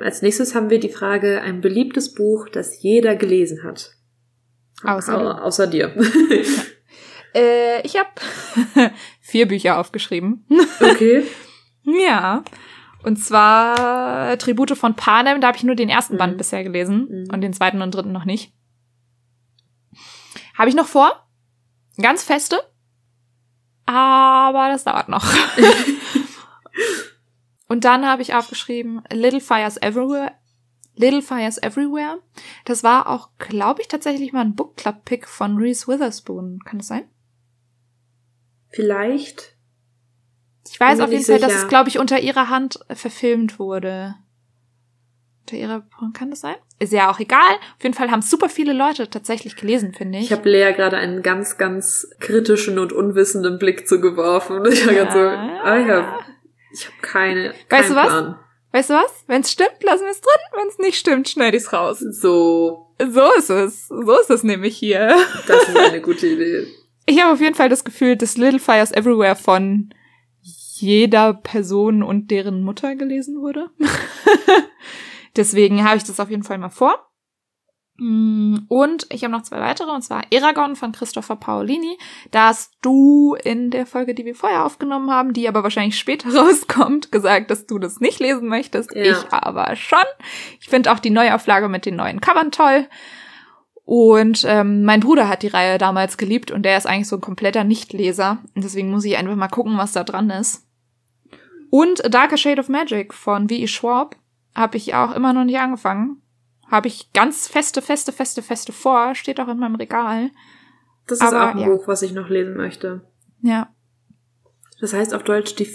Als nächstes haben wir die Frage, ein beliebtes Buch, das jeder gelesen hat. Außer Au- außer dir. *laughs* Äh, ich habe *laughs* vier Bücher aufgeschrieben. okay. *laughs* ja. Und zwar Tribute von Panem, da habe ich nur den ersten Mhm. Band bisher gelesen Mhm. und den zweiten und dritten noch nicht. Habe ich noch vor. Ganz feste. Aber das dauert noch. und dann habe ich aufgeschrieben Little Fires Everywhere. Little Fires Everywhere. Das war auch, glaube ich, tatsächlich mal ein Book Club Pick von Reese Witherspoon. Kann das sein? Vielleicht. Ich weiß auf jeden Fall, dass sicher. es, glaube ich, unter ihrer Hand äh, verfilmt wurde. Unter ihrer, kann das sein? Ist ja auch egal. Auf jeden Fall haben super viele Leute tatsächlich gelesen, finde ich. Ich habe Lea gerade einen ganz, ganz kritischen und unwissenden Blick zugeworfen. Und *laughs* ich war Ja. ganz so, ah ja, ich habe keine, Weißt du was? Plan. Weißt du was? Wenn's stimmt, lassen wir es drin. Wenn's nicht stimmt, schneide ich's raus. So, So ist es. So ist es nämlich hier. das ist eine gute Idee. Ich habe auf jeden Fall das Gefühl, dass Little Fires Everywhere von jeder Person und deren Mutter gelesen wurde. *laughs* Deswegen habe ich das auf jeden Fall mal vor. Mm, Und ich habe noch zwei weitere, und zwar Eragon von Christopher Paolini. Da hast du in der Folge, die wir vorher aufgenommen haben, die aber wahrscheinlich später *laughs* rauskommt, gesagt, dass du das nicht lesen möchtest. Ja. Ich aber schon. Ich finde auch die Neuauflage mit den neuen Covern toll. Und ähm, mein Bruder hat die Reihe damals geliebt und der ist eigentlich so ein kompletter Nichtleser. Und deswegen muss ich einfach mal gucken, was da dran ist. Und A Darker Shade of Magic von V.E. Schwab habe ich auch immer noch nicht angefangen. Habe ich ganz feste, feste, feste, feste vor. Steht auch in meinem Regal. Das ist Aber, auch ein ja. Buch, was ich noch lesen möchte. Ja. Das heißt auf Deutsch die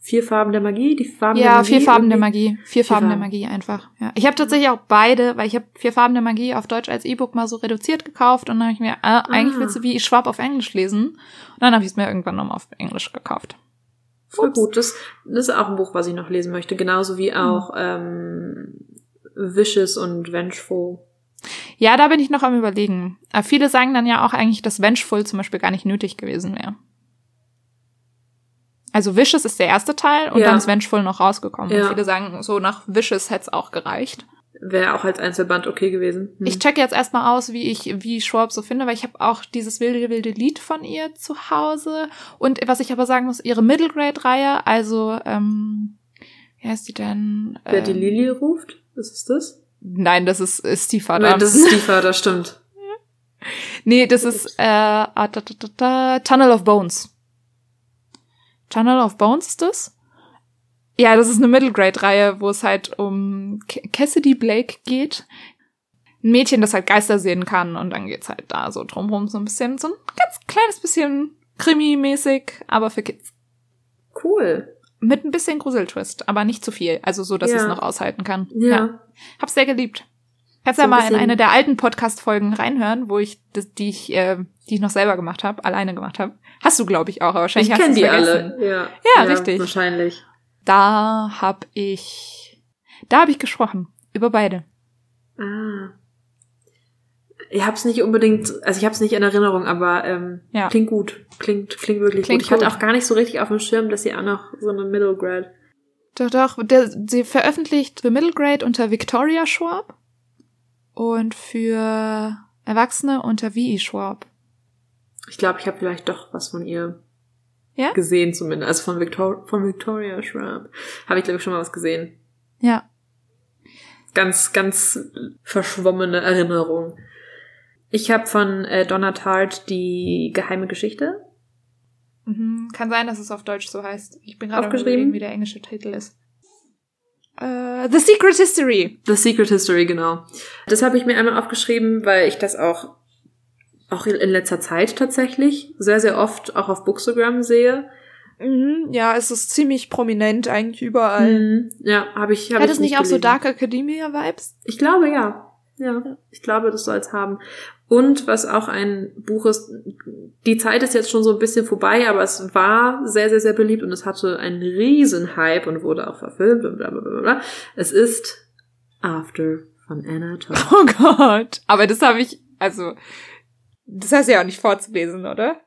vier Farben der Magie, die Farben der Ja, Magie. vier Farben der? Magie. Vier Farben der Farben. Magie einfach. Ja. Ich habe tatsächlich auch beide, weil ich habe vier Farben der Magie auf Deutsch als E-Book mal so reduziert gekauft und dann habe ich mir, äh, eigentlich Ah. willst du wie ich Schwab auf Englisch lesen. Und dann habe ich es mir irgendwann nochmal auf Englisch gekauft. Voll Ups. gut. Das, das ist auch ein Buch, was ich noch lesen möchte. Genauso wie auch ähm, Vicious und Vengeful. Ja, da bin ich noch am überlegen. Aber viele sagen dann ja auch eigentlich, dass Vengeful zum Beispiel gar nicht nötig gewesen wäre. Also Vicious ist der erste Teil und Ja. dann ist Vengeful noch rausgekommen. Ja. Und viele sagen, so nach Vicious hätte es auch gereicht. Wäre auch als Einzelband okay gewesen. Hm. Ich checke jetzt erstmal aus, wie ich, wie Schwab so finde, weil ich habe auch dieses wilde, wilde Lied von ihr zu Hause. Und was ich aber sagen muss, ihre Middle Grade-Reihe, also, ähm, wie heißt die denn? Wer die Ähm, Lilly ruft? Ist das? Nein, das ist, ist Stiefvater. Nein, das ist die Vater, stimmt. *laughs* Nee, das ist äh, ah, da, da, da, da, Tunnel of Bones. Tunnel of Bones ist das? Ja, das ist eine Middle Grade Reihe, wo es halt um Ca- Cassidy Blake geht. Ein Mädchen, das halt Geister sehen kann und dann geht's halt da so drumherum so ein bisschen, so ein ganz kleines bisschen Krimi-mäßig, aber für Kids. Cool. Mit ein bisschen Gruseltwist, aber nicht zu viel. Also so, dass Ja. ich es noch aushalten kann. Ja. Hab's sehr geliebt. Kannst So ja ein mal in eine der alten Podcast-Folgen reinhören, wo ich, das, die ich, äh, die ich noch selber gemacht habe, alleine gemacht habe. Hast du, glaube ich, auch, aber wahrscheinlich Ich hast kenne du's die vergessen. alle. Ja. Ja, richtig. Wahrscheinlich. Da hab ich, da habe ich gesprochen. Über beide. Ah. Ich hab's nicht unbedingt, also ich hab's nicht in Erinnerung, aber ähm, Ja. klingt gut. Klingt, klingt wirklich Klingt gut. Ich hatte gut. auch gar nicht so richtig auf dem Schirm, dass sie auch noch so eine Middle Grade. Doch, doch, der, sie veröffentlicht für Middle Grade unter Victoria Schwab und für Erwachsene unter V.E. Schwab. Ich glaube, ich habe vielleicht doch was von ihr Ja? gesehen zumindest. Also von, Victor von Victoria Schwab. Habe ich, glaube ich, schon mal was gesehen. Ja. Ganz, ganz verschwommene Erinnerung. Ich habe von äh, Donna Tartt die geheime Geschichte. Mhm. Kann sein, dass es auf Deutsch so heißt. Ich bin gerade Aufgeschrieben? überlegen, wie der englische Titel ist. Äh, The Secret History. The Secret History, genau. Das habe ich mir einmal aufgeschrieben, weil ich das auch, auch in letzter Zeit tatsächlich sehr, sehr oft auch auf Bookstagram sehe. Mhm, ja, es ist ziemlich prominent eigentlich überall. Mhm. Ja, habe ich. Hab Hat ich es nicht auch so gelesen. Dark Academia Vibes? Ich glaube, ja. Ja, ich glaube, das soll es haben. Und was auch ein Buch ist, die Zeit ist jetzt schon so ein bisschen vorbei, aber es war sehr, sehr, sehr beliebt und es hatte einen riesen Hype und wurde auch verfilmt und bla bla bla bla. Es ist After von Anna Todd. Oh Gott. Aber das habe ich, also, das heißt ja auch nicht vorzulesen, oder?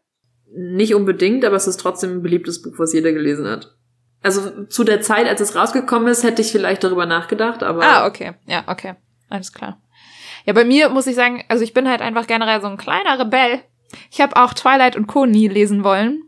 Nicht unbedingt, aber es ist trotzdem ein beliebtes Buch, was jeder gelesen hat. Also zu der Zeit, als es rausgekommen ist, hätte ich vielleicht darüber nachgedacht, aber Ah, okay. Ja, okay. Alles klar. Ja, bei mir muss ich sagen, also ich bin halt einfach generell so ein kleiner Rebell. Ich habe auch Twilight und Co. nie lesen wollen.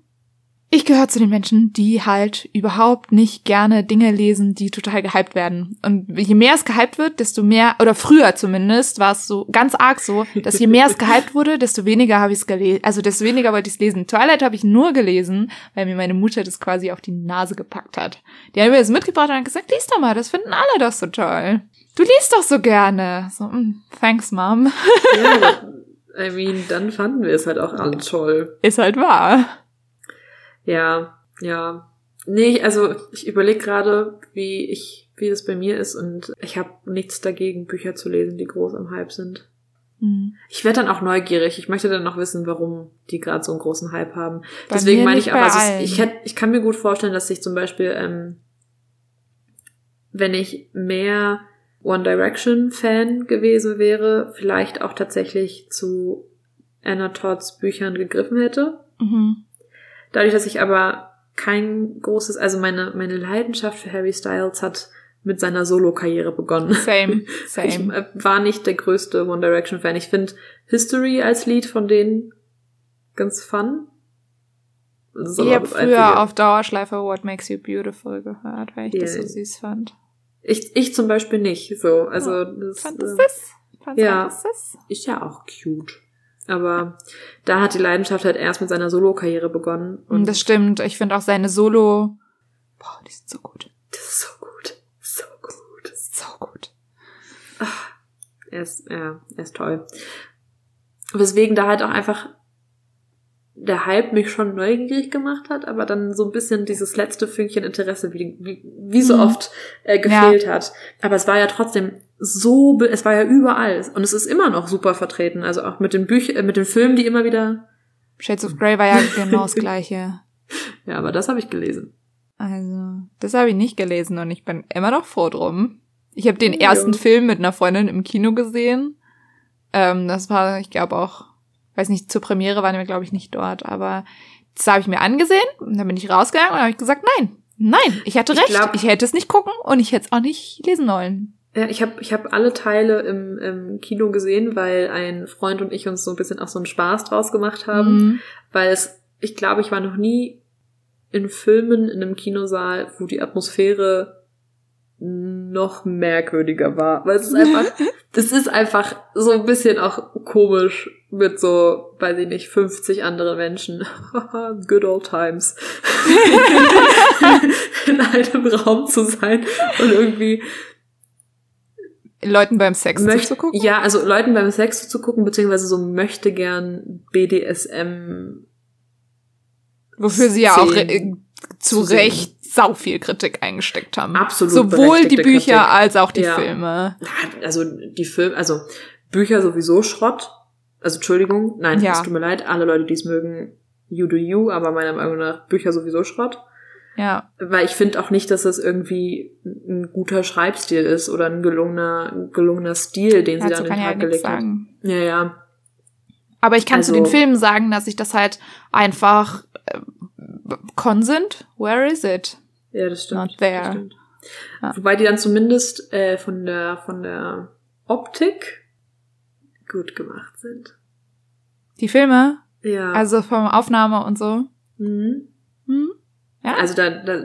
Ich gehöre zu den Menschen, die halt überhaupt nicht gerne Dinge lesen, die total gehypt werden. Und je mehr es gehypt wird, desto mehr, oder früher zumindest, war es so ganz arg so, dass je mehr es *laughs* gehypt wurde, desto weniger habe ich es gelesen. Also desto weniger wollte ich es lesen. Twilight habe ich nur gelesen, weil mir meine Mutter das quasi auf die Nase gepackt hat. Die hat mir das mitgebracht und hat gesagt, lies doch mal, das finden alle doch so toll. Du liest doch so gerne. So, mm, thanks, Mom. ja, *laughs* I mean, dann fanden wir es halt auch alle toll. Ist halt wahr. Ja, ja. Nee, also ich überlege gerade, wie ich, wie das bei mir ist und ich habe nichts dagegen, Bücher zu lesen, die groß am Hype sind. Hm. Ich werde dann auch neugierig. Ich möchte dann noch wissen, warum die gerade so einen großen Hype haben. Bei Deswegen meine ich auch, bei also ich, ich, hätt, ich kann mir gut vorstellen, dass sich zum Beispiel ähm, wenn ich mehr One Direction Fan gewesen wäre, vielleicht auch tatsächlich zu Anna Todds Büchern gegriffen hätte. Mhm. Dadurch, dass ich aber kein großes, also meine, meine Leidenschaft für Harry Styles hat mit seiner Solo-Karriere begonnen. Same, *laughs* Ich same. äh, war nicht der größte One Direction Fan. Ich finde History als Lied von denen ganz fun. Das Ich habe das früher auf Dauerschleife What Makes You Beautiful gehört, weil ich das Ja. so süß fand. Ich, ich zum Beispiel nicht. So, also das, Fand es äh, das? Fand ja. es das? ist ja auch cute. Aber da hat die Leidenschaft halt erst mit seiner Solo-Karriere begonnen. Und das stimmt. Ich finde auch seine Solo. Boah, die sind so gut. das ist so gut. So gut. So gut. Er ist, ja, er ist toll. Weswegen da halt auch einfach der Hype mich schon neugierig gemacht hat, aber dann so ein bisschen dieses letzte Fünkchen Interesse, wie, wie, wie so Mhm. oft äh, gefehlt hat. Aber es war ja trotzdem so, es war ja überall und es ist immer noch super vertreten. Also auch mit den Büchern, äh, mit den Filmen, die immer wieder. Shades of Grey war ja genau das gleiche. *laughs* Ja, aber das habe ich gelesen. Also, das habe ich nicht gelesen und ich bin immer noch froh drum. Ich habe den Ja. ersten Film mit einer Freundin im Kino gesehen. Ähm, das war, ich glaube auch, weiß nicht, zur Premiere waren wir, glaube ich, nicht dort, aber das habe ich mir angesehen und dann bin ich rausgegangen und habe ich gesagt, nein, nein, ich hatte Ich recht, glaub- ich hätte es nicht gucken und ich hätte es auch nicht lesen wollen. Ja, ich habe ich hab alle Teile im, im Kino gesehen, weil ein Freund und ich uns so ein bisschen auch so einen Spaß draus gemacht haben. Mhm. weil es, ich glaube, ich war noch nie in Filmen in einem Kinosaal, wo die Atmosphäre noch merkwürdiger war. Weil es ist einfach, *laughs* das ist einfach so ein bisschen auch komisch mit so, weiß ich nicht, 50 anderen Menschen. *laughs* Good old times. *laughs* in einem Raum zu sein und irgendwie Leuten beim Sex möchte, zuzugucken. ja, also Leuten beim Sex zu gucken, beziehungsweise so möchte gern BDSM Wofür sie ja auch äh, zu zu. Recht sau viel Kritik eingesteckt haben. Absolut Sowohl die Bücher Kritik. als auch die Ja. Filme. also die Filme, also Bücher sowieso Schrott. Also Entschuldigung, nein, Ja. es tut mir leid, alle Leute, die es mögen, you do you, aber meiner Meinung nach Bücher sowieso Schrott. Ja. Weil ich finde auch nicht, dass das irgendwie ein guter Schreibstil ist oder ein gelungener, gelungener Stil, den sie Dazu dann kann in den ja Tag nichts gelegt hat. Ja, ja. Aber ich kann zu Also- den Filmen sagen, dass ich das halt einfach äh, Con sind. Where is it? Ja, das stimmt. Not there. Stimmt. Ja. Wobei die dann zumindest äh, von der von der Optik gut gemacht sind. Die Filme, Ja. also vom Aufnahme und so. mhm. Hm? Ja. Also da, da,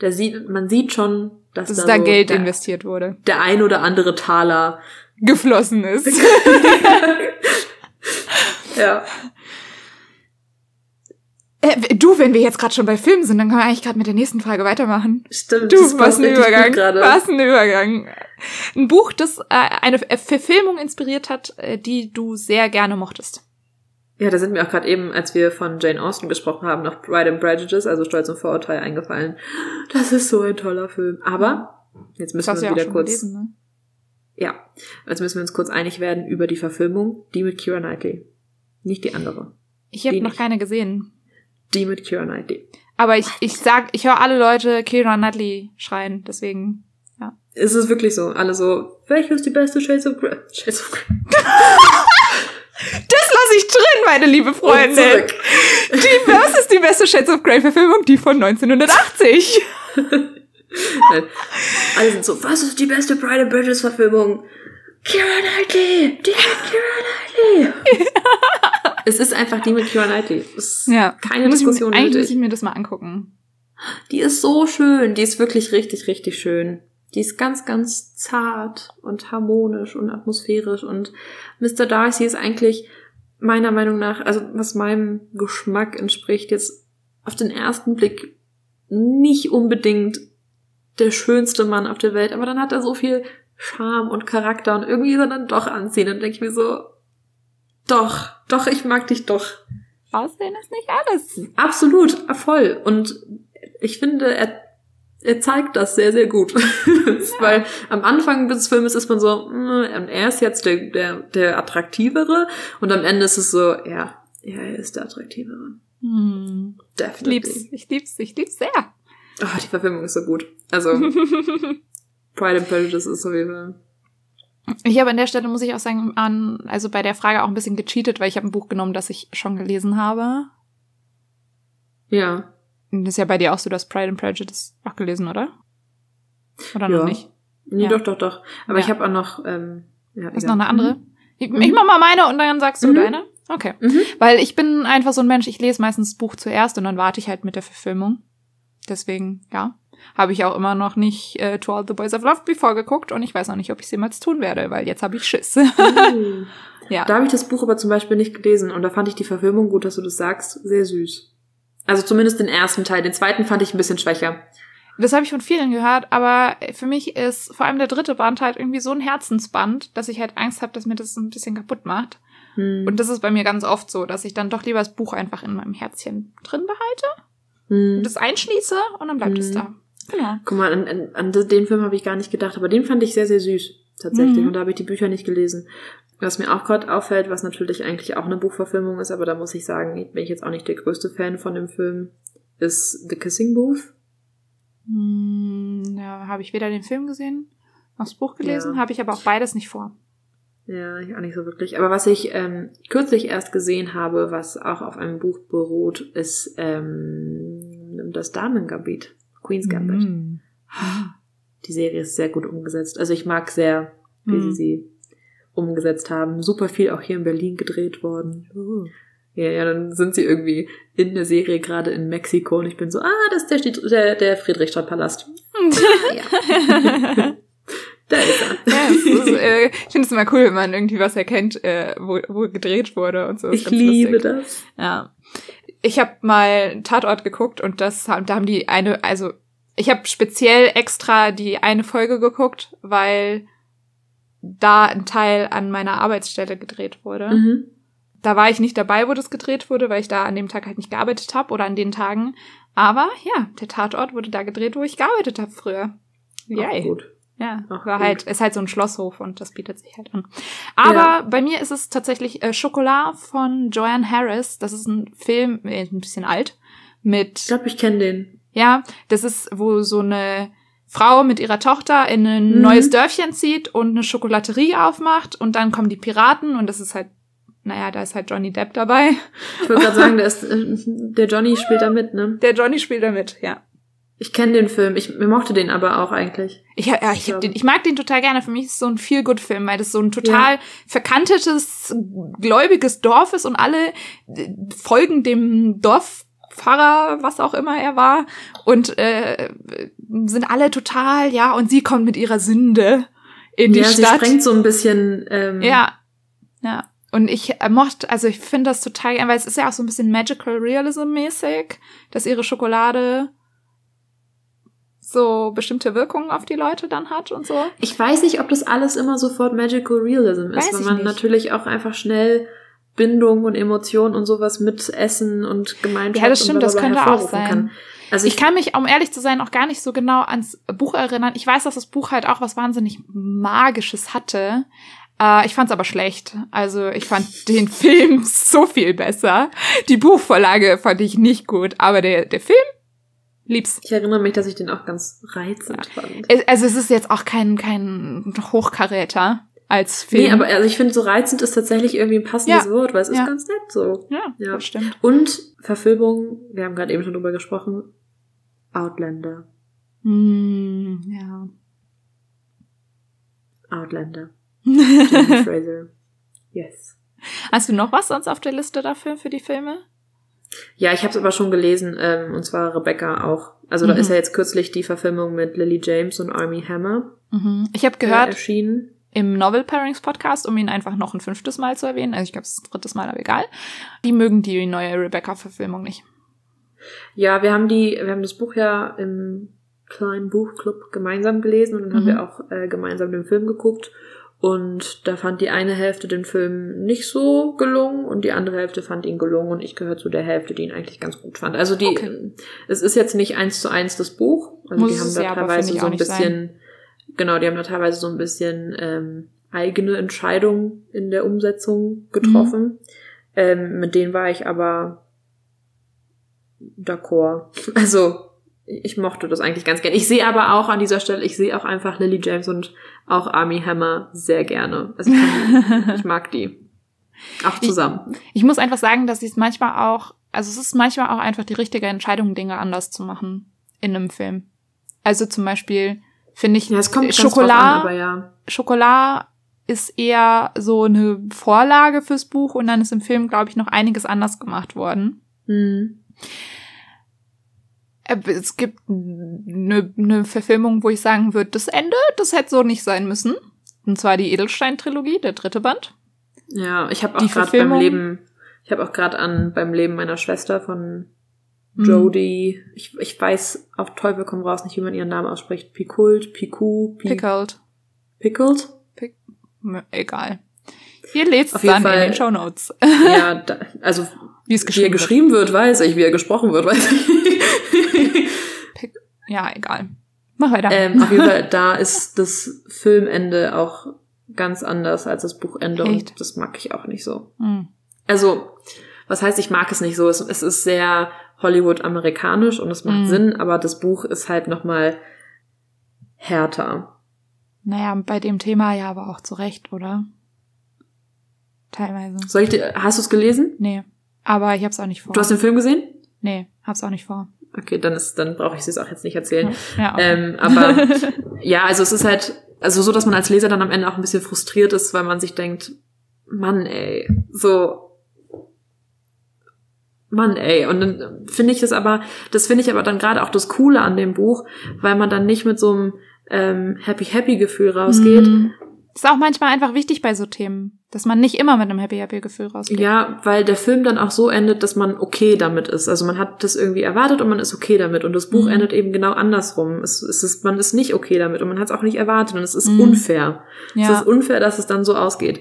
da sieht, man sieht schon, dass, dass da, da so Geld der, investiert wurde. der ein oder andere Taler. Geflossen ist. *laughs* *laughs* Ja. Äh, du, wenn wir jetzt gerade schon bei Filmen sind, dann können wir eigentlich gerade mit der nächsten Frage weitermachen. Stimmt. Du, das was ein Übergang. Was ein Übergang. Ein Buch, das äh, eine Ver- Verfilmung inspiriert hat, äh, die du sehr gerne mochtest. Ja, da sind mir auch gerade eben, als wir von Jane Austen gesprochen haben, noch Pride and Prejudice, also Stolz und Vorurteil, eingefallen. Das ist so ein toller Film. Aber jetzt müssen wir ja uns wieder kurz. gelesen, ne? Ja, jetzt müssen wir uns kurz einig werden über die Verfilmung, die mit Kira Knightley. Nicht die andere. Ich habe noch nicht. keine gesehen. Die mit Kira Knightley. Aber ich, ich sag, ich höre alle Leute Keira Knightley schreien, deswegen. Es ist wirklich so. Alle so, welche ist die beste Shades of Grey? *laughs* Shades of Grey. Das lasse ich drin, meine liebe zurück. Die, was ist die beste Shades of Grey Verfilmung? Die von 1980. *laughs* Nein. Alle sind so, was ist die beste Pride and Prejudice Verfilmung? Kira Knightley! Die mit Kira Knightley! *laughs* es ist einfach die mit Kira Knightley. Es ist Ja. keine muss ich, Diskussion eigentlich muss ich mir das mal angucken. Die ist so schön. Die ist wirklich richtig, richtig schön. Die ist ganz, ganz zart und harmonisch und atmosphärisch. Und Mr. Darcy ist eigentlich meiner Meinung nach, also was meinem Geschmack entspricht, jetzt auf den ersten Blick nicht unbedingt der schönste Mann auf der Welt, aber dann hat er so viel Charme und Charakter und irgendwie ist er dann doch anziehen. Und denke ich mir so, doch, doch, ich mag dich doch. Aussehen ist nicht alles. Absolut, voll. Und ich finde, er, er zeigt das sehr, sehr gut. *laughs* Weil am Anfang des Filmes ist man so, mm, und er ist jetzt der, der, der Attraktivere und am Ende ist es so, ja, ja, er ist der Attraktivere. Hm. Ich Definitely. lieb's, ich lieb's, ich lieb's sehr. Oh, die Verfilmung ist so gut. Also, *laughs* Pride and Prejudice ist auf jeden Fall. Ich habe an der Stelle, muss ich auch sagen, an, also bei der Frage auch ein bisschen gecheatet, weil ich habe ein Buch genommen, das ich schon gelesen habe. Ja. Das ist ja bei dir auch so, du hast Pride and Prejudice auch gelesen, oder? Oder Ja. noch nicht? Nee, Ja. doch, doch, doch. Aber Ja. ich habe auch noch, ähm, ja, Hast noch eine andere? Ich, ich mach mal meine und dann sagst du Mhm. deine? Okay. Mhm. Weil ich bin einfach so ein Mensch, ich lese meistens das Buch zuerst und dann warte ich halt mit der Verfilmung. Deswegen, ja, habe ich auch immer noch nicht äh, To All the Boys I've Loved Before geguckt und ich weiß auch nicht, ob ich es jemals tun werde, weil jetzt habe ich Schiss. Mhm. *laughs* ja. Da habe ich das Buch aber zum Beispiel nicht gelesen und da fand ich die Verfilmung, gut, dass du das sagst, sehr süß. Also zumindest den ersten Teil. Den zweiten fand ich ein bisschen schwächer. Das habe ich von vielen gehört, aber für mich ist vor allem der dritte Band halt irgendwie so ein Herzensband, dass ich halt Angst habe, dass mir das ein bisschen kaputt macht. Hm. Und das ist bei mir ganz oft so, dass ich dann doch lieber das Buch einfach in meinem Herzchen drin behalte Hm. und das einschließe und dann bleibt es Mhm. da. Genau. Guck mal, an, an, an den Film habe ich gar nicht gedacht, aber den fand ich sehr, sehr süß. Tatsächlich. Mhm. Und da habe ich die Bücher nicht gelesen. Was mir auch gerade auffällt, was natürlich eigentlich auch eine Buchverfilmung ist, aber da muss ich sagen, bin ich jetzt auch nicht der größte Fan von dem Film, ist The Kissing Booth. Hm, ja, habe ich weder den Film gesehen noch das Buch gelesen, Ja. habe ich aber auch beides nicht vor. Ja, ich auch nicht so wirklich. Aber was ich ähm, kürzlich erst gesehen habe, was auch auf einem Buch beruht, ist ähm, das Damengambit. Queen's Gambit. Mhm. Die Serie ist sehr gut umgesetzt. Also ich mag sehr, wie Mhm. sie sie umgesetzt haben. Super viel auch hier in Berlin gedreht worden. Ja, ja, dann sind sie irgendwie in der Serie gerade in Mexiko und ich bin so, ah, das ist der, der, der Friedrichstadtpalast. *laughs* Ja. da ist er. Ja, ist, äh, ich finde es immer cool, wenn man irgendwie was erkennt, äh, wo, wo gedreht wurde und so. Ich liebe lustig. das. Ja. Ich habe mal Tatort geguckt und das haben- da haben die eine, also ich habe speziell extra die eine Folge geguckt, weil da ein Teil an meiner Arbeitsstelle gedreht wurde. Mhm. Da war ich nicht dabei, wo das gedreht wurde, weil ich da an dem Tag halt nicht gearbeitet habe oder an den Tagen. Aber ja, der Tatort wurde da gedreht, wo ich gearbeitet habe früher. Auch Yay. gut. Ja, Ach, war gut. halt, ist halt so ein Schlosshof und das bietet sich halt an. Aber Ja. bei mir ist es tatsächlich äh, Schokolade von Joanne Harris. Das ist ein Film, äh, ein bisschen alt, Ich mit, glaube, ich kenne den. ja, das ist, wo so eine Frau mit ihrer Tochter in ein Mhm. neues Dörfchen zieht und eine Schokolaterie aufmacht und dann kommen die Piraten und das ist halt, naja, da ist halt Johnny Depp dabei. Ich wollte gerade sagen, *laughs* der, ist, äh, der Johnny spielt da mit, ne? Der Johnny spielt da mit, ja. Ich kenne den Film. Ich mochte den aber auch eigentlich. Ich, ja, ich, Ja. hab den, ich mag den total gerne. Für mich ist es so ein Feel-Good-Film, weil das so ein total verkantetes, gläubiges Dorf ist und alle äh, folgen dem Dorfpfarrer, was auch immer er war, und äh, sind alle total, ja, und sie kommt mit ihrer Sünde in die ja, sie Stadt. sprengt so ein bisschen. Ähm, Ja, ja. Und ich äh, mochte, also ich finde das total, weil es ist ja auch so ein bisschen Magical Realism mäßig, dass ihre Schokolade so bestimmte Wirkungen auf die Leute dann hat und so. Ich weiß nicht, ob das alles immer sofort Magical Realism ist, Weiß weil ich man nicht. natürlich auch einfach schnell Bindung und Emotion und sowas mit Essen und Gemeinschaft Ja, das stimmt, das könnte auch sein. Kann. Also Ich kann mich, um ehrlich zu sein, auch gar nicht so genau ans Buch erinnern. Ich weiß, dass das Buch halt auch was wahnsinnig Magisches hatte. Äh, ich fand es aber schlecht. Also ich fand den *laughs* Film so viel besser. Die Buchvorlage fand ich nicht gut, aber der, der Film lieb's. ich erinnere mich, dass ich den auch ganz reizend fand. Es- Also es ist jetzt auch kein, kein Hochkaräter als Film. Nee, aber also ich finde, so reizend ist tatsächlich irgendwie ein passendes Ja. Wort, weil es ist Ja. ganz nett so. ja, Ja. das stimmt. Und Verfilmung, wir haben gerade eben schon drüber gesprochen, Outlander. Hm, ja. Outlander. *laughs* Fraser. Yes. Hast du noch was sonst auf der Liste dafür, für die Filme? Ja, ich habe es aber schon gelesen, ähm, und zwar Rebecca auch. Also da Mhm. ist ja jetzt kürzlich die Verfilmung mit Lily James und Army Hammer Mhm. Ich habe äh, gehört, erschienen. im Novel Pairings Podcast, um ihn einfach noch ein fünftes Mal zu erwähnen, also ich glaube, es ist das drittes Mal, aber egal, die mögen die neue Rebecca-Verfilmung nicht. Ja, wir haben die, wir haben das Buch ja im kleinen Buchclub gemeinsam gelesen und dann haben Mhm. wir auch äh, gemeinsam den Film geguckt. Und da fand die eine Hälfte den Film nicht so gelungen und die andere Hälfte fand ihn gelungen und ich gehöre zu der Hälfte, die ihn eigentlich ganz gut fand. Also die, Okay. es ist jetzt nicht eins zu eins das Buch. Also Muss die haben da ja, teilweise so ein bisschen, genau, die haben da teilweise so ein bisschen ähm, eigene Entscheidungen in der Umsetzung getroffen. Ähm, mit denen war ich aber d'accord. *laughs* Also ich mochte das eigentlich ganz gern. Ich sehe aber auch an dieser Stelle, ich sehe auch einfach Lily James und auch Army Hammer sehr gerne. Also ich, kann, *laughs* ich mag die. Auch zusammen. Ich, ich muss einfach sagen, dass ich es manchmal auch, also es ist manchmal auch einfach die richtige Entscheidung, Dinge anders zu machen in einem Film. Also zum Beispiel finde ich Ja, es kommt Schokolade, an, aber ja. Schokolade ist eher so eine Vorlage fürs Buch und dann ist im Film, glaube ich, noch einiges anders gemacht worden. Hm. Äh, Es gibt eine, eine Verfilmung, wo ich sagen würde, das Ende, das hätte so nicht sein müssen. Und zwar die Edelstein-Trilogie, der dritte Band. Ja, ich habe Die auch gerade beim Leben, ich habe auch gerade an beim Leben meiner Schwester von Hm. Jodie, ich, ich weiß auf Teufel komm raus nicht, wie man ihren Namen ausspricht. Pikult, Piku, Pi Pickled. Pickled? Pick, egal. Ihr lest jeden dann in Fall- den Shownotes, Ja, da, also wie es wie er geschrieben wird. geschrieben wird, weiß ich, wie er gesprochen wird, weiß ich. *laughs* Ja, egal. Mach weiter. ähm, auf jeden Fall, da ist das Filmende auch ganz anders als das Buchende Echt? und das mag ich auch nicht so. Hm. Also, was heißt, ich mag es nicht so? Es, es ist sehr Hollywood-amerikanisch und es macht Mhm. Sinn, aber das Buch ist halt nochmal härter. Naja, bei dem Thema ja aber auch zu Recht, oder? Teilweise. Soll ich dir, hast du es gelesen? Nee. Aber ich hab's auch nicht vor. Du hast den Film gesehen? Nee, hab's auch nicht vor. Okay, dann ist, dann brauche ich es auch jetzt nicht erzählen. Ja, okay. Ähm, aber *laughs* ja, also es ist halt, also so, dass man als Leser dann am Ende auch ein bisschen frustriert ist, weil man sich denkt, Mann, ey, so, Mann, ey. Und dann finde ich das aber, das finde ich aber dann gerade auch das Coole an dem Buch, weil man dann nicht mit so einem ähm, happy happy Gefühl rausgeht. Mhm. Ist auch manchmal einfach wichtig bei so Themen, dass man nicht immer mit einem Happy Happy Gefühl rausgeht. Ja, weil der Film dann auch so endet, dass man okay damit ist. Also man hat das irgendwie erwartet und man ist okay damit. Und das Buch Mhm. endet eben genau andersrum. Es, es ist, man ist nicht okay damit und man hat es auch nicht erwartet und es ist Mhm. unfair. Es ja. ist unfair, dass es dann so ausgeht.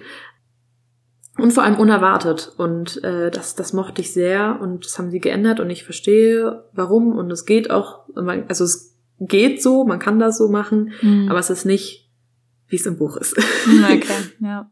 Und vor allem unerwartet. Und äh, das, das mochte ich sehr und das haben sie geändert und ich verstehe, warum. Und es geht auch, also es geht so, man kann das so machen, Mhm. aber es ist nicht, wie es im Buch ist. Okay, *laughs* ja.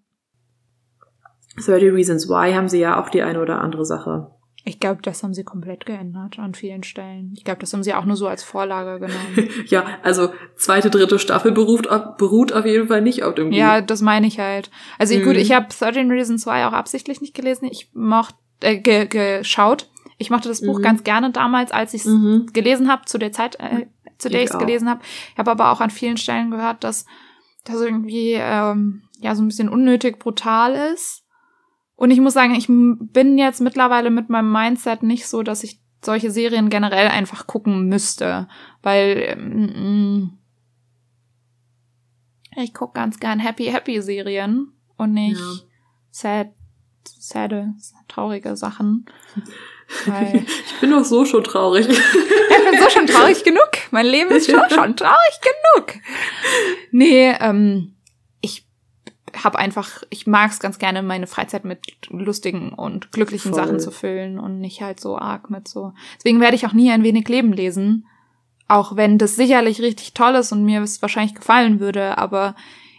30 Reasons Why haben sie ja auch die eine oder andere Sache. Ich glaube, das haben sie komplett geändert an vielen Stellen. Ich glaube, das haben sie auch nur so als Vorlage genommen. *laughs* Ja, also zweite, dritte Staffel beruht, auf- beruht auf jeden Fall nicht auf dem ja, das meine ich halt. Also Mhm. gut, ich habe 13 Reasons Why auch absichtlich nicht gelesen. Ich mochte, äh, ge geschaut. Ich mochte das Buch Mhm. ganz gerne damals, als ich es Mhm. gelesen habe, zu der Zeit, äh, zu der Ich es gelesen habe. Ich habe aber auch an vielen Stellen gehört, dass das irgendwie ähm, ja so ein bisschen unnötig brutal ist. Und ich muss sagen, ich bin jetzt mittlerweile mit meinem Mindset nicht so, dass ich solche Serien generell einfach gucken müsste, weil ähm, ich gucke ganz gern Happy Happy Serien und nicht Ja. sad, sade, traurige Sachen. *laughs* *laughs* Ich bin doch so schon traurig. *laughs* ich bin so schon traurig genug. Mein Leben ist schon, schon traurig genug. Nee, ähm, ich habe einfach, ich mag es ganz gerne, meine Freizeit mit lustigen und glücklichen Voll. Sachen zu füllen und nicht halt so arg mit so. Deswegen werde ich auch nie ein wenig Leben lesen. Auch wenn das sicherlich richtig toll ist und mir es wahrscheinlich gefallen würde, aber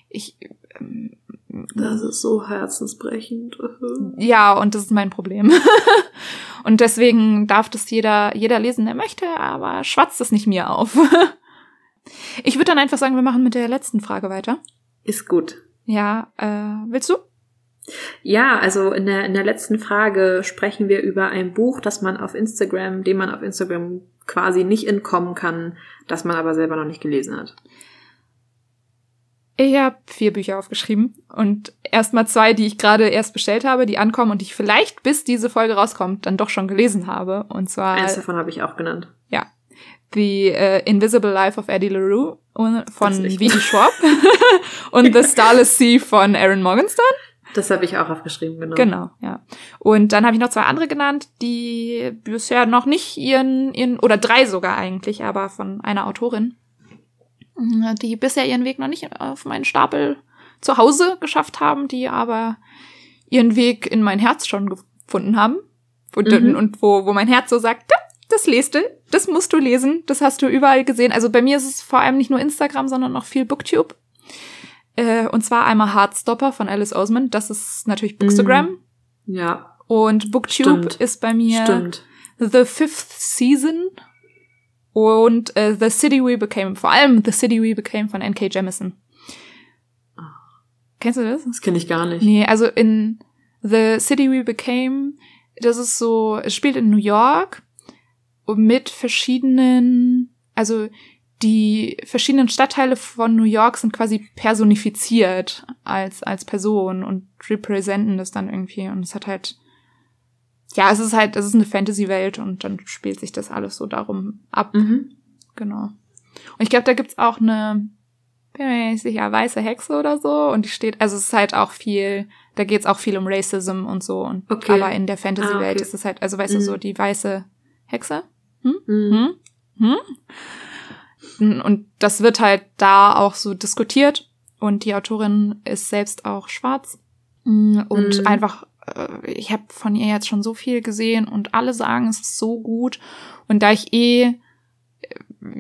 ich, ähm, Das ist so herzensbrechend. ja, und das ist mein Problem. *laughs* und deswegen darf das jeder, jeder lesen, der möchte, aber schwatzt es nicht mir auf. *laughs* ich würde dann einfach sagen, wir machen mit der letzten Frage weiter. Ist gut. Ja, äh, willst du? Ja, also in der, in der letzten Frage sprechen wir über ein Buch, das man auf Instagram, dem man auf Instagram quasi nicht entkommen kann, das man aber selber noch nicht gelesen hat. Ich habe vier Bücher aufgeschrieben und erstmal zwei, die ich gerade erst bestellt habe, die ankommen und die ich vielleicht, bis diese Folge rauskommt, dann doch schon gelesen habe. Und zwar Eins davon habe ich auch genannt. The äh, Invisible Life of Eddie LaRue von. V.E. Schwab *laughs* und The Starless Sea von Aaron Morgenstern. Das habe ich auch aufgeschrieben, genau. Genau, ja. Und dann habe ich noch zwei andere genannt, die bisher noch nicht ihren, ihren, oder drei sogar eigentlich, aber von einer Autorin, die bisher ihren Weg noch nicht auf meinen Stapel zu Hause geschafft haben, die aber ihren Weg in mein Herz schon gefunden haben. Und, Mhm. und wo, wo mein Herz so sagt, "Ja, das lest du, das musst du lesen, das hast du überall gesehen. Also bei mir ist es vor allem nicht nur Instagram, sondern auch viel Booktube. Äh, und zwar einmal Heartstopper von Alice Oseman, das ist natürlich Bookstagram. Ja, Und Booktube Stimmt. ist bei mir stimmt. The Fifth Season. Und äh, The City We Became, vor allem The City We Became von N.K. Jemisin. Kennst du das? Das kenne ich gar nicht. Nee, also in The City We Became, das ist so, es spielt in New York mit verschiedenen, also die verschiedenen Stadtteile von New York sind quasi personifiziert als, als Person und repräsentieren das dann irgendwie. Und es hat halt, ja, es ist halt, es ist eine Fantasy-Welt und dann spielt sich das alles so darum ab. Mhm. Genau. Und ich glaube, da gibt's auch eine, bin mir nicht sicher, weiße Hexe oder so. Und die steht, also es ist halt auch viel, da geht's auch viel um Racism und so. Und Okay. aber in der Fantasy-Welt Ah, okay. ist es halt, also weißt du, Mhm. so die weiße Hexe. Mhm. Hm? Hm? Und das wird halt da auch so diskutiert. Und die Autorin ist selbst auch schwarz. Mm, Und Mhm. einfach, ich habe von ihr jetzt schon so viel gesehen und alle sagen, es ist so gut. Und da ich eh äh,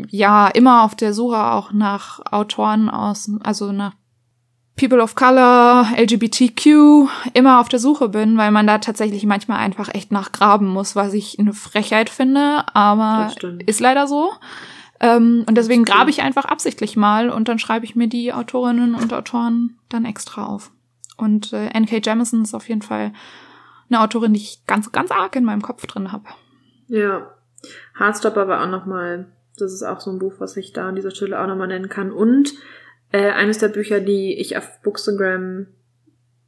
ja immer auf der Suche auch nach Autoren aus, also nach People of Color, LGBTQ, immer auf der Suche bin, weil man da tatsächlich manchmal einfach echt nachgraben muss, was ich eine Frechheit finde, aber ist leider so. Ähm, und deswegen grabe ich einfach absichtlich mal und dann schreibe ich mir die Autorinnen und Autoren dann extra auf. Und äh, N.K. Jemisin ist auf jeden Fall eine Autorin, die ich ganz, ganz arg in meinem Kopf drin habe. Ja. Heartstopper war auch nochmal, das ist auch so ein Buch, was ich da an dieser Stelle auch nochmal nennen kann. Und äh, eines der Bücher, die ich auf Bookstagram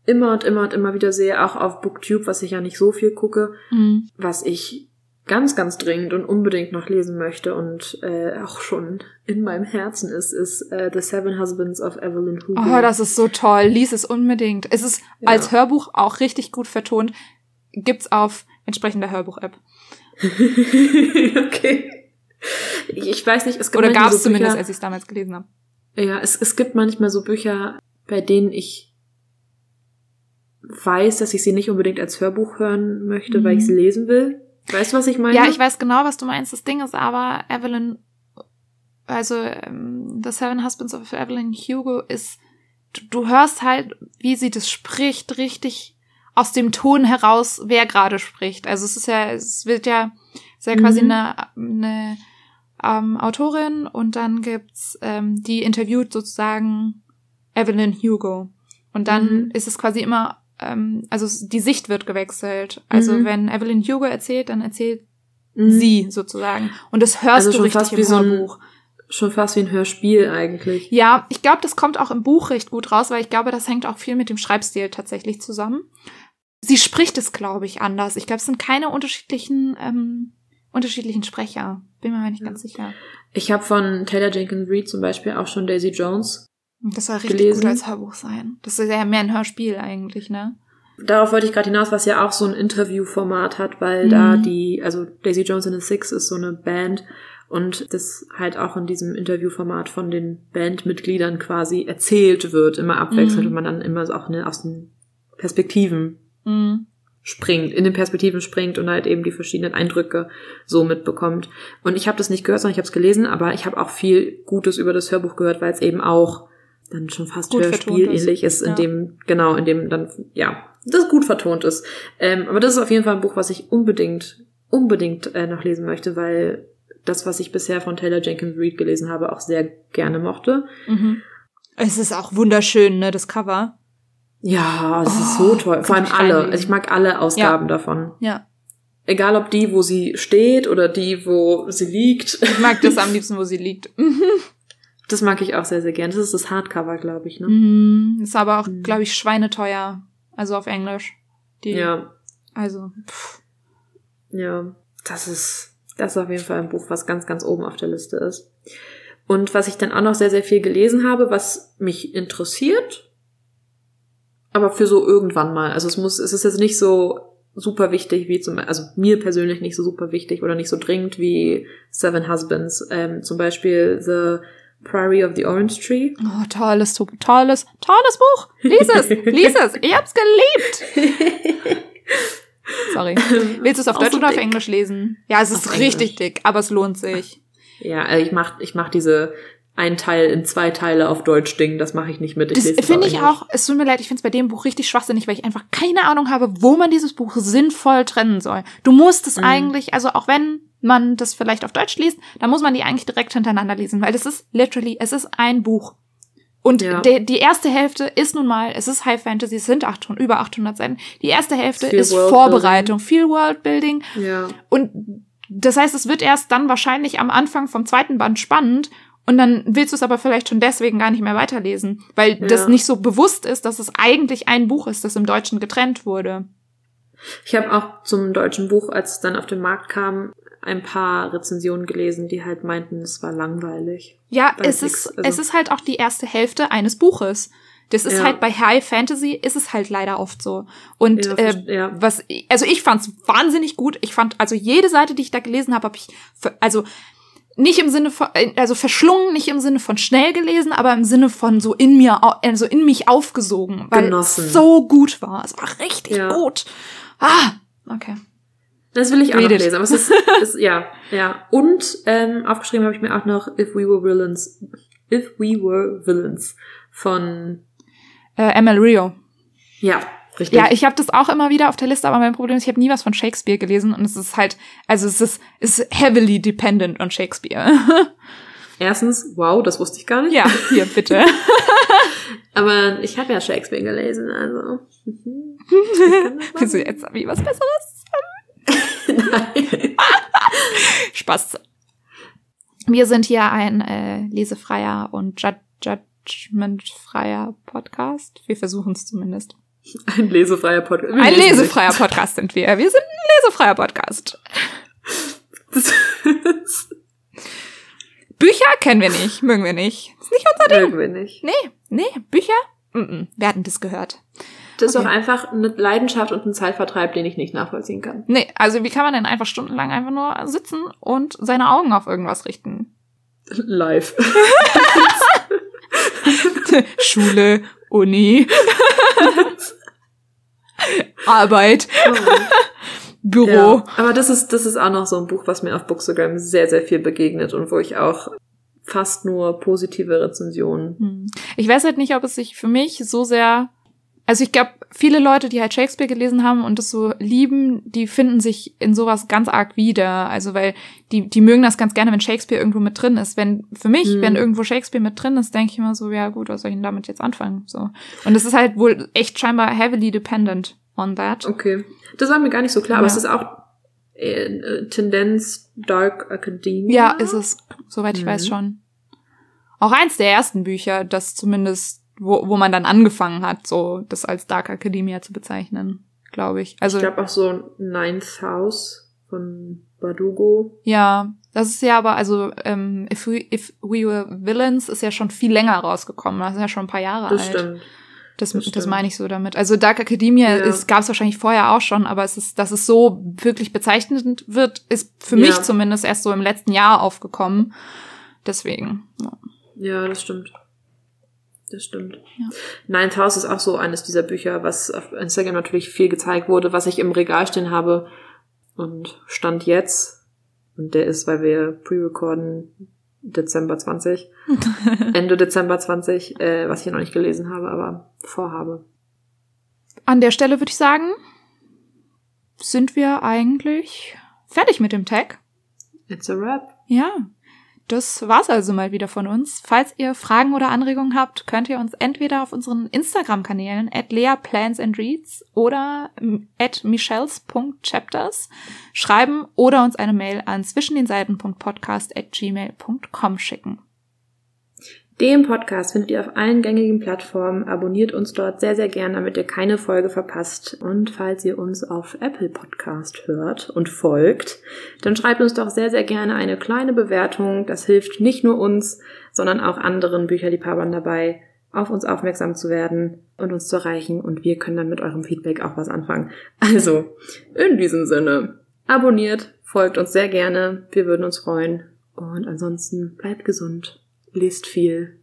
immer und immer und immer wieder sehe, auch auf Booktube, was ich ja nicht so viel gucke, Mhm. was ich ganz, ganz dringend und unbedingt noch lesen möchte und äh, auch schon in meinem Herzen ist, ist äh, The Seven Husbands of Evelyn Hugo. Oh, das ist so toll. Lies es unbedingt. Es ist Ja. als Hörbuch auch richtig gut vertont. Gibt's auf entsprechender Hörbuch-App. *laughs* okay. Ich weiß nicht, es gibt Oder gab's so Bücher- zumindest, als ich es damals gelesen habe. Ja, es, es gibt manchmal so Bücher, bei denen ich weiß, dass ich sie nicht unbedingt als Hörbuch hören möchte, weil ich sie lesen will. Weißt du, was ich meine? Ja, ich weiß genau, was du meinst. Das Ding ist aber, Evelyn, also ähm, The Seven Husbands of Evelyn Hugo ist, du, du hörst halt, wie sie das spricht, richtig aus dem Ton heraus, wer gerade spricht. Also es ist ja, es wird ja, ist ja quasi Mhm. eine, eine ähm, Autorin und dann gibt's ähm, die interviewt sozusagen Evelyn Hugo. Und dann Mhm. ist es quasi immer, ähm, also die Sicht wird gewechselt. Also Mhm. wenn Evelyn Hugo erzählt, dann erzählt Mhm. sie sozusagen. Und das hörst Also du schon richtig fast im wie so ein- Hörbuch. Schon fast wie ein Hörspiel eigentlich. Ja, ich glaube, das kommt auch im Buch recht gut raus, weil ich glaube, das hängt auch viel mit dem Schreibstil tatsächlich zusammen. Sie spricht es, glaube ich, anders. Ich glaube, es sind keine unterschiedlichen, ähm, unterschiedlichen Sprecher. Bin mir aber nicht ganz sicher. Ich habe von Taylor Jenkins Reid zum Beispiel auch schon Daisy Jones. Das soll richtig Gelesen. gut als Hörbuch sein. Das ist ja mehr ein Hörspiel eigentlich, ne? Darauf wollte ich gerade hinaus, was ja auch so ein Interviewformat hat, weil Mhm. da die, also Daisy Jones and the Six ist so eine Band und das halt auch in diesem Interviewformat von den Bandmitgliedern quasi erzählt wird, immer abwechselnd Mhm. und man dann immer so auch ne, aus den Perspektiven Mhm. springt, in den Perspektiven springt und halt eben die verschiedenen Eindrücke so mitbekommt. Und ich habe das nicht gehört, sondern ich habe es gelesen, aber ich habe auch viel Gutes über das Hörbuch gehört, weil es eben auch dann schon fast Hörspiel-ähnlich ist, ist, in ja. dem, genau, in dem dann, ja, das gut vertont ist. Ähm, aber das ist auf jeden Fall ein Buch, was ich unbedingt, unbedingt äh, noch lesen möchte, weil das, was ich bisher von Taylor Jenkins Reid gelesen habe, auch sehr gerne mochte. Mhm. Es ist auch wunderschön, ne, das Cover. Ja, es ist Oh, so toll. Vor allem alle. Also ich mag alle Ausgaben davon. Ja. Egal ob die, wo sie steht oder die, wo sie liegt. Ich mag das am *laughs* liebsten, wo sie liegt. Das mag ich auch sehr, sehr gern. Das ist das Hardcover, glaube ich, ne? Mhm. Ist aber auch, Mhm. glaube ich, schweineteuer. Also auf Englisch. Die, Ja, Also, pff. ja. Das ist, das ist auf jeden Fall ein Buch, was ganz, ganz oben auf der Liste ist. Und was ich dann auch noch sehr, sehr viel gelesen habe, was mich interessiert, aber für so irgendwann mal. Also es muss, es ist jetzt nicht so super wichtig wie zum, also mir persönlich nicht so super wichtig oder nicht so dringend wie Seven Husbands. Ähm, zum Beispiel The Priory of the Orange Tree. oh, tolles, to- tolles, tolles Buch. Lies es, *laughs* lies es. Ich hab's geliebt. *laughs* Sorry. Willst du es auf Deutsch so oder auf. Englisch lesen? Ja, es ist Auf richtig Englisch. dick, aber es lohnt sich. Ja, also ich mach, ich mach diese ein Teil in zwei Teile auf Deutsch Ding, das mache ich nicht mit. Ich Das lese es finde ich Englisch. auch, es tut mir leid, ich finde es bei dem Buch richtig schwachsinnig, weil ich einfach keine Ahnung habe, wo man dieses Buch sinnvoll trennen soll. Du musst es Mhm. eigentlich, also auch wenn man das vielleicht auf Deutsch liest, dann muss man die eigentlich direkt hintereinander lesen, weil das ist literally, es ist ein Buch. Und Ja. de, die erste Hälfte ist nun mal, es ist High Fantasy, es sind 800, über 800 Seiten. Die erste Hälfte Viel ist. Vorbereitung, viel Worldbuilding. Ja. Und das heißt, es wird erst dann wahrscheinlich am Anfang vom zweiten Band spannend. Und dann willst du es aber vielleicht schon deswegen gar nicht mehr weiterlesen, weil Ja. das nicht so bewusst ist, dass es eigentlich ein Buch ist, das im Deutschen getrennt wurde. Ich habe auch zum deutschen Buch, als es dann auf den Markt kam, ein paar Rezensionen gelesen, die halt meinten, es war langweilig. Ja, es nix- ist, also- es ist halt auch die erste Hälfte eines Buches. Das ist Ja. halt bei High Fantasy ist es halt leider oft so. Und Ja, äh, ja. was, also ich fand's wahnsinnig gut. Ich fand also jede Seite, die ich da gelesen habe, habe ich, ver- also nicht im Sinne von, äh, also verschlungen, nicht im Sinne von schnell gelesen, aber im Sinne von so in mir, also in mich aufgesogen, weil Genossen. es so gut war. Es war richtig gut. Ah, okay. Das will ich auch Read noch lesen. Aber es ist, ist ja, ja. Und ähm, aufgeschrieben habe ich mir auch noch If We Were Villains. If We Were Villains von Äh, ML Rio. ja, richtig. Ja, ich habe das auch immer wieder auf der Liste, aber mein Problem ist, ich habe nie was von Shakespeare gelesen und es ist halt, also es ist, es ist heavily dependent on Shakespeare. *laughs* Erstens, wow, das wusste ich gar nicht. ja, hier bitte. *laughs* Aber ich habe ja Shakespeare gelesen, also. mhm. *laughs* Willst du jetzt wie was Besseres? Nein. *laughs* Spaß. Wir sind hier ein äh, lesefreier und Jud judgmentfreier Podcast. Wir versuchen es zumindest. Ein lesefreier Podcast. Wir Ein lesefreier Podcast sind wir. Wir sind ein lesefreier Podcast. nicht. Bücher kennen wir nicht, mögen wir nicht. Ist nicht unser Ding. Mögen wir nicht. Nee, nee, Bücher? Mm -mm, wir hatten das gehört. Das ist Okay. auch einfach eine Leidenschaft und ein Zeitvertreib, den ich nicht nachvollziehen kann. Nee, also wie kann man denn einfach stundenlang einfach nur sitzen und seine Augen auf irgendwas richten? Live. *laughs* Schule, Uni, Arbeit, *laughs* Büro. Ja, aber das ist, das ist auch noch so ein Buch, was mir auf Bookstagram sehr, sehr viel begegnet und wo ich auch fast nur positive Rezensionen. Hm. Ich weiß halt nicht, ob es sich für mich so sehr. Also ich glaube, viele Leute, die halt Shakespeare gelesen haben und das so lieben, die finden sich in sowas ganz arg wieder. Also weil die, die mögen das ganz gerne, wenn Shakespeare irgendwo mit drin ist. Wenn für mich, Hm. wenn irgendwo Shakespeare mit drin ist, denke ich immer so, ja gut, was soll ich denn damit jetzt anfangen? So. Und es ist halt wohl echt scheinbar heavily dependent on that. Okay. Das war mir gar nicht so klar, aber Ja. es ist auch äh, äh, Tendenz Dark Academia. Ja, ist es, soweit ich Mhm. weiß schon. Auch eins der ersten Bücher, das zumindest, wo, wo man dann angefangen hat, so das als Dark Academia zu bezeichnen, glaube ich. Also ich glaube auch so Ninth House von Badugo. ja, das ist ja aber, also ähm, If, We, If We Were Villains ist ja schon viel länger rausgekommen. Das ist ja schon ein paar Jahre Das alt. stimmt. Das, das das, meine ich so damit. Also Dark Academia Ja. ist, gab es wahrscheinlich vorher auch schon, aber es ist, dass es so wirklich bezeichnend wird, ist für Ja. mich zumindest erst so im letzten Jahr aufgekommen. Deswegen. Ja. Ja, das stimmt. Das stimmt. Ja. Ninth House ist auch so eines dieser Bücher, was auf Instagram natürlich viel gezeigt wurde, was ich im Regal stehen habe und stand jetzt. Und der ist, weil wir pre-recorden, Dezember 20, *laughs* Ende Dezember 20, äh, was ich noch nicht gelesen habe, aber vorhabe. An der Stelle würde ich sagen, sind wir eigentlich fertig mit dem Tag. It's a wrap. Ja, das war's also mal wieder von uns. Falls ihr Fragen oder Anregungen habt, könnt ihr uns entweder auf unseren Instagram-Kanälen at leaplansandreads oder at michelles.chapters schreiben oder uns eine Mail an zwischendenseiten.podcast at gmail.com schicken. Den Podcast findet ihr auf allen gängigen Plattformen. Abonniert uns dort sehr, sehr gern, damit ihr keine Folge verpasst. Und falls ihr uns auf Apple Podcast hört und folgt, dann schreibt uns doch sehr, sehr gerne eine kleine Bewertung. Das hilft nicht nur uns, sondern auch anderen Bücherliebhabern dabei, auf uns aufmerksam zu werden und uns zu erreichen. Und wir können dann mit eurem Feedback auch was anfangen. Also, in diesem Sinne, abonniert, folgt uns sehr gerne. Wir würden uns freuen. Und ansonsten bleibt gesund lest viel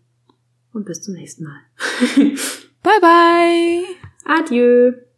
und bis zum nächsten Mal. *laughs* Bye bye! Adieu.